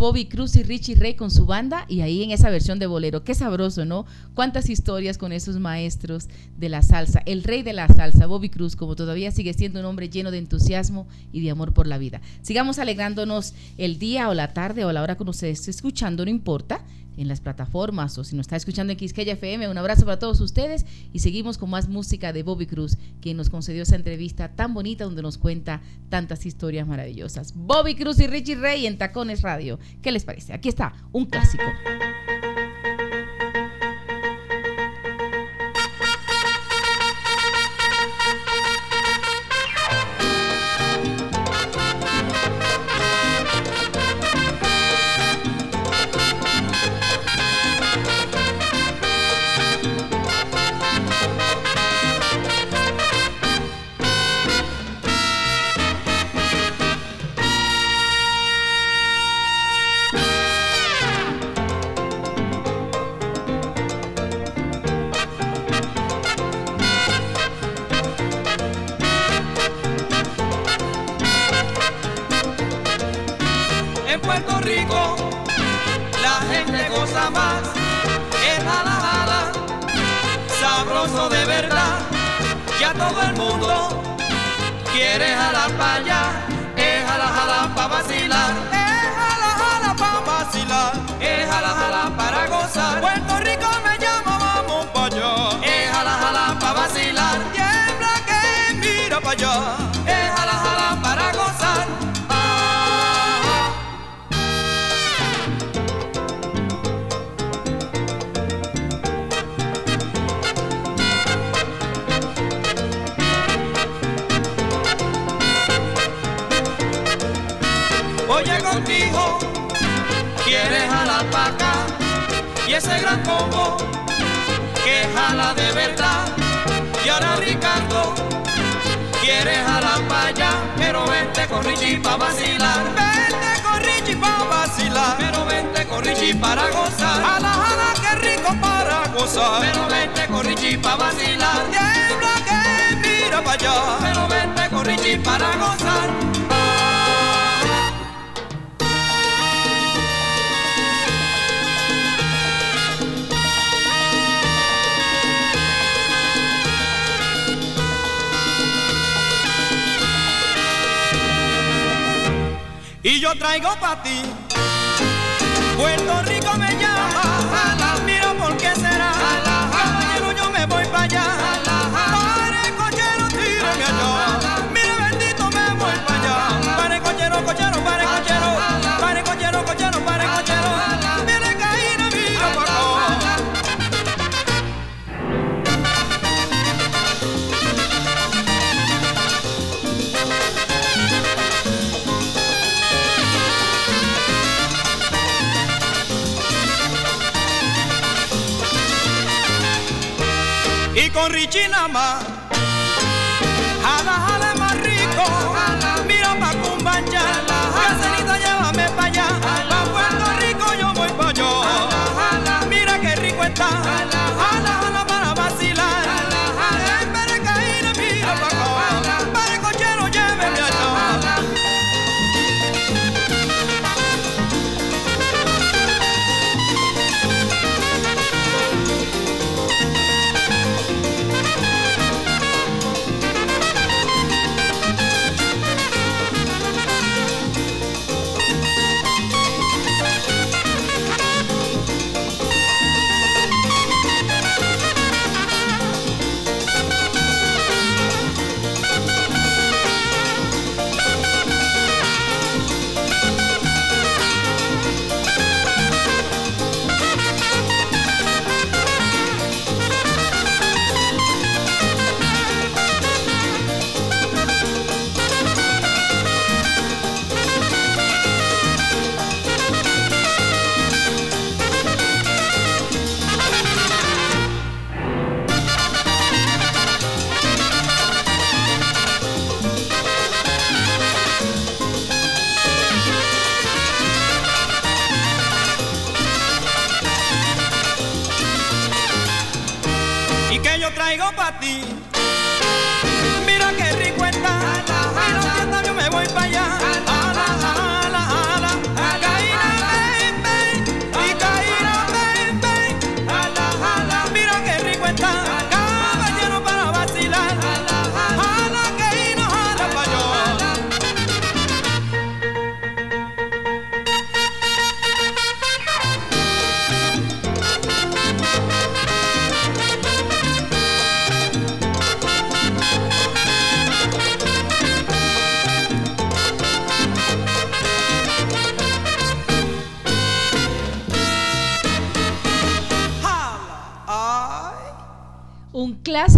Bobby Cruz y Richie Ray con su banda y ahí en esa versión de bolero. Qué sabroso, ¿no? Cuántas historias con esos maestros de la salsa. El rey de la salsa, Bobby Cruz, como todavía sigue siendo un hombre lleno de entusiasmo y de amor por la vida. Sigamos alegrándonos el día o la tarde o la hora que nos esté escuchando, no importa en las plataformas o si nos está escuchando en Quisqueya FM. Un abrazo para todos ustedes y seguimos con más música de Bobby Cruz, quien nos concedió esa entrevista tan bonita donde nos cuenta tantas historias maravillosas. Bobby Cruz y Richie Rey en Tacones Radio. ¿Qué les parece? Aquí está, un clásico.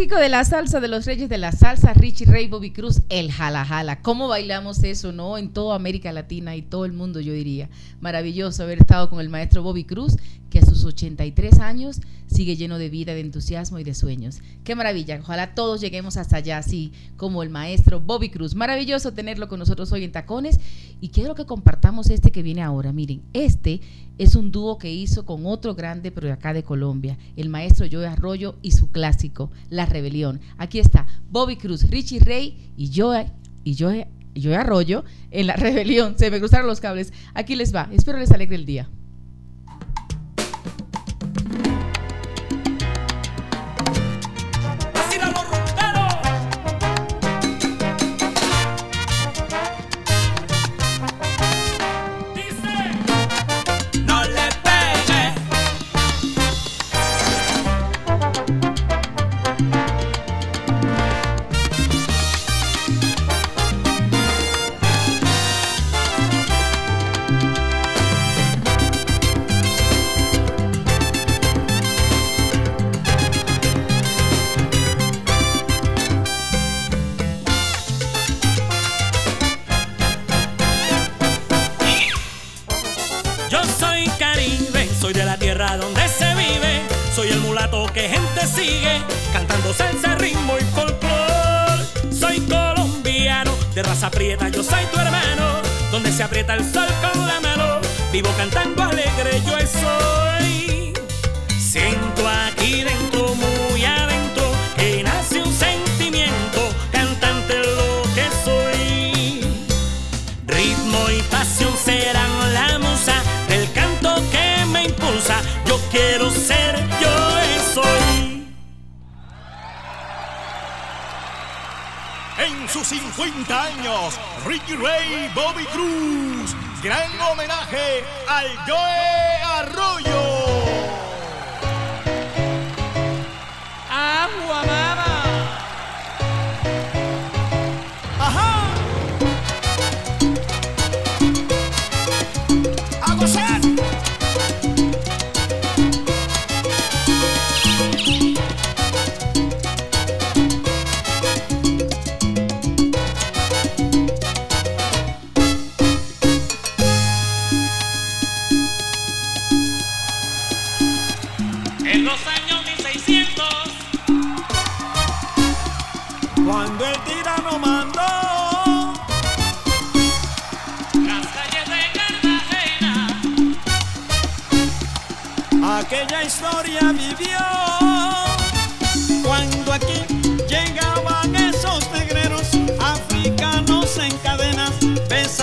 De la salsa de los reyes de la salsa, Richie Ray, Bobby Cruz, el jala jala. ¿Cómo bailamos eso, no? En toda América Latina y todo el mundo, yo diría. Maravilloso haber estado con el maestro Bobby Cruz, que a sus 83 años sigue lleno de vida, de entusiasmo y de sueños. Qué maravilla. Ojalá todos lleguemos hasta allá, así como el maestro Bobby Cruz. Maravilloso tenerlo con nosotros hoy en Tacones. Y quiero que compartamos este que viene ahora. Miren, este es un dúo que hizo con otro grande, pero de acá de Colombia, el maestro Joe Arroyo y su clásico, La Rebelión. Aquí está Bobby Cruz, Richie Ray y Joe, y Joe yo Arroyo en la rebelión. Se me cruzaron los cables. Aquí les va. Espero les alegre el día. 50 años, Ricky Ray Bobby Cruz. Gran homenaje al Joe Arroyo. Y con ustedes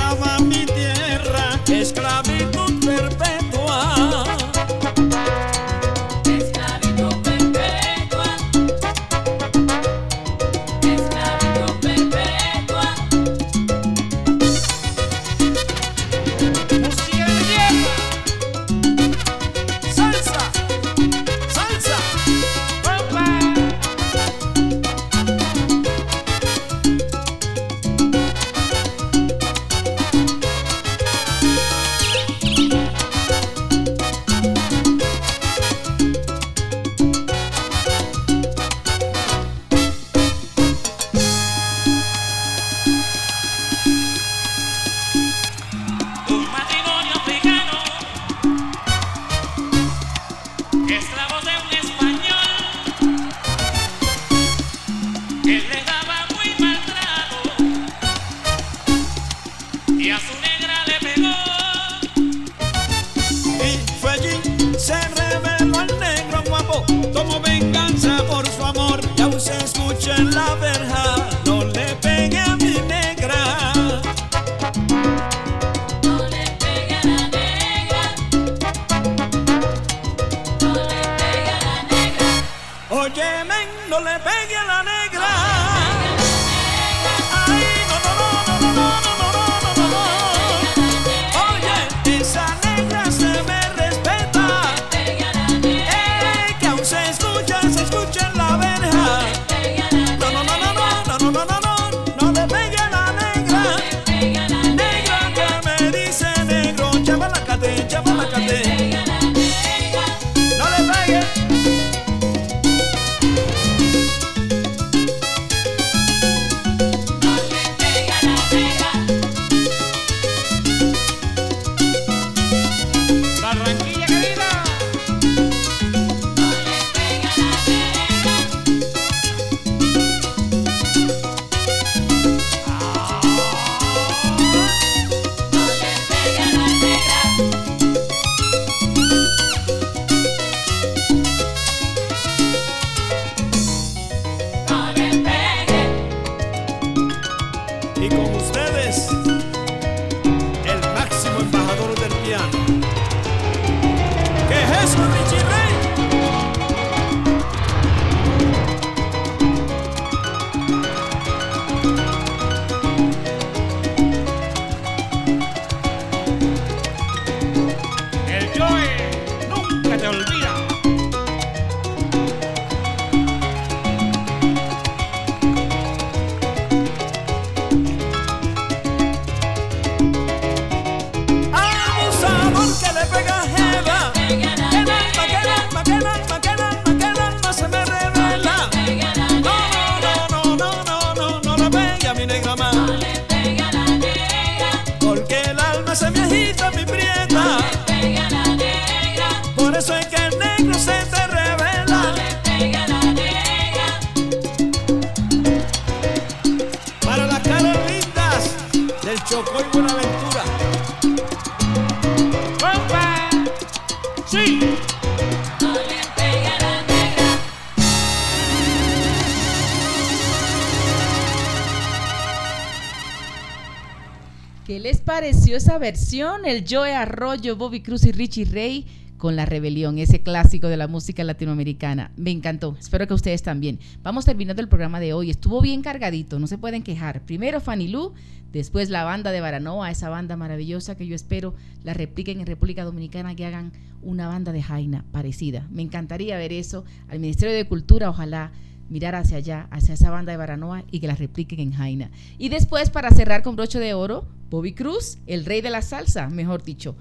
versión, el Joe Arroyo, Bobby Cruz y Richie Ray con La Rebelión, ese clásico de la música latinoamericana. Me encantó, espero que ustedes también. Vamos terminando el programa de hoy, estuvo bien cargadito, no se pueden quejar. Primero Fanny Lu, después la banda de Baranoa, esa banda maravillosa que yo espero la repliquen en República Dominicana, que hagan una banda de Jaina parecida. Me encantaría ver eso al Ministerio de Cultura, ojalá mirar hacia allá, hacia esa banda de Baranoa y que la repliquen en Jaina. Y después, para cerrar con broche de oro, Bobby Cruz, el rey de la salsa, mejor dicho.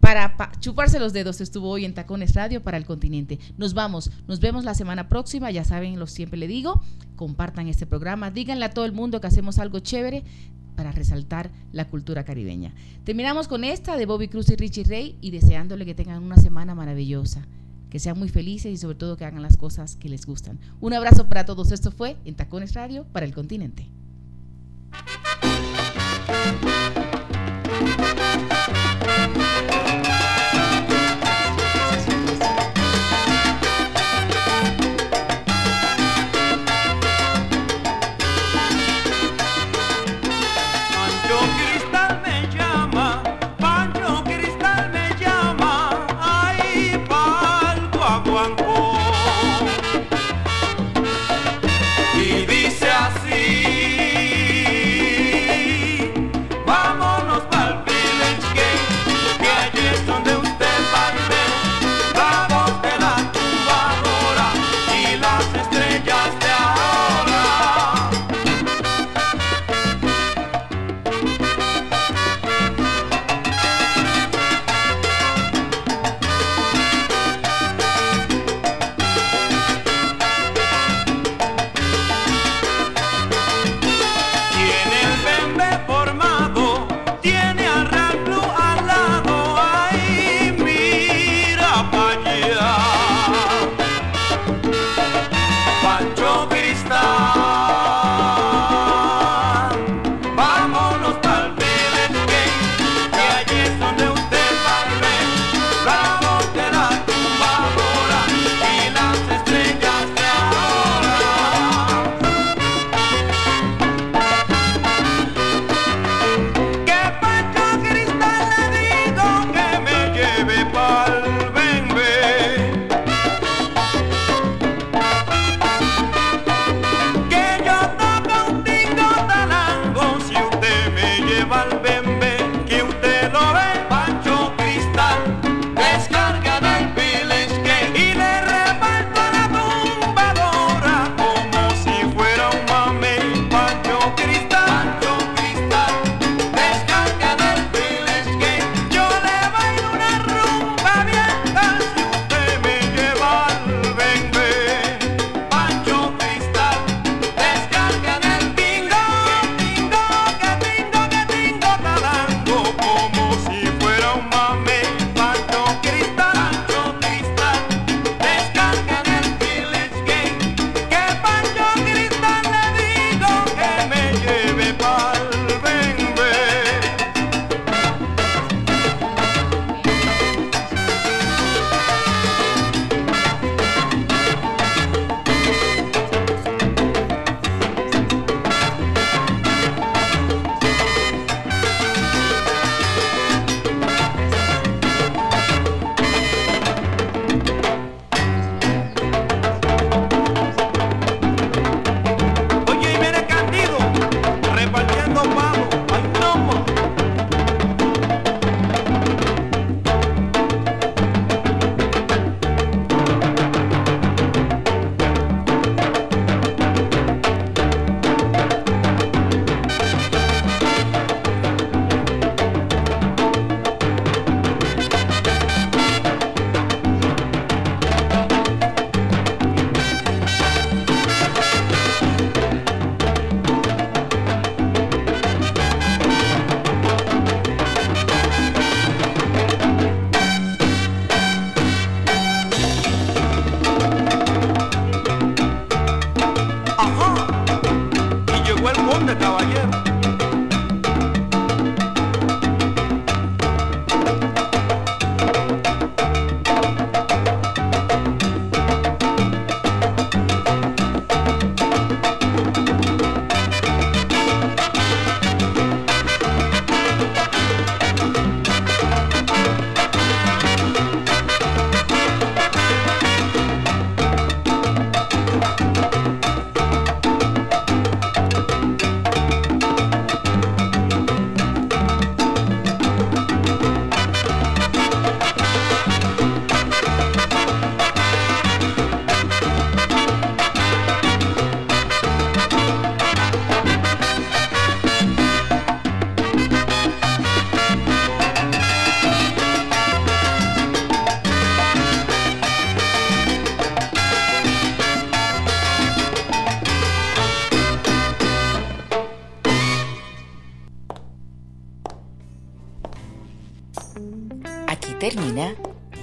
Para chuparse los dedos estuvo hoy en Tacones Radio para el continente. Nos vamos, nos vemos la semana próxima, ya saben, lo siempre le digo, compartan este programa, díganle a todo el mundo que hacemos algo chévere para resaltar la cultura caribeña. Terminamos con esta de Bobby Cruz y Richie Rey y deseándole que tengan una semana maravillosa que sean muy felices y sobre todo que hagan las cosas que les gustan. Un abrazo para todos. Esto fue en Tacones Radio para el continente. なななななななな。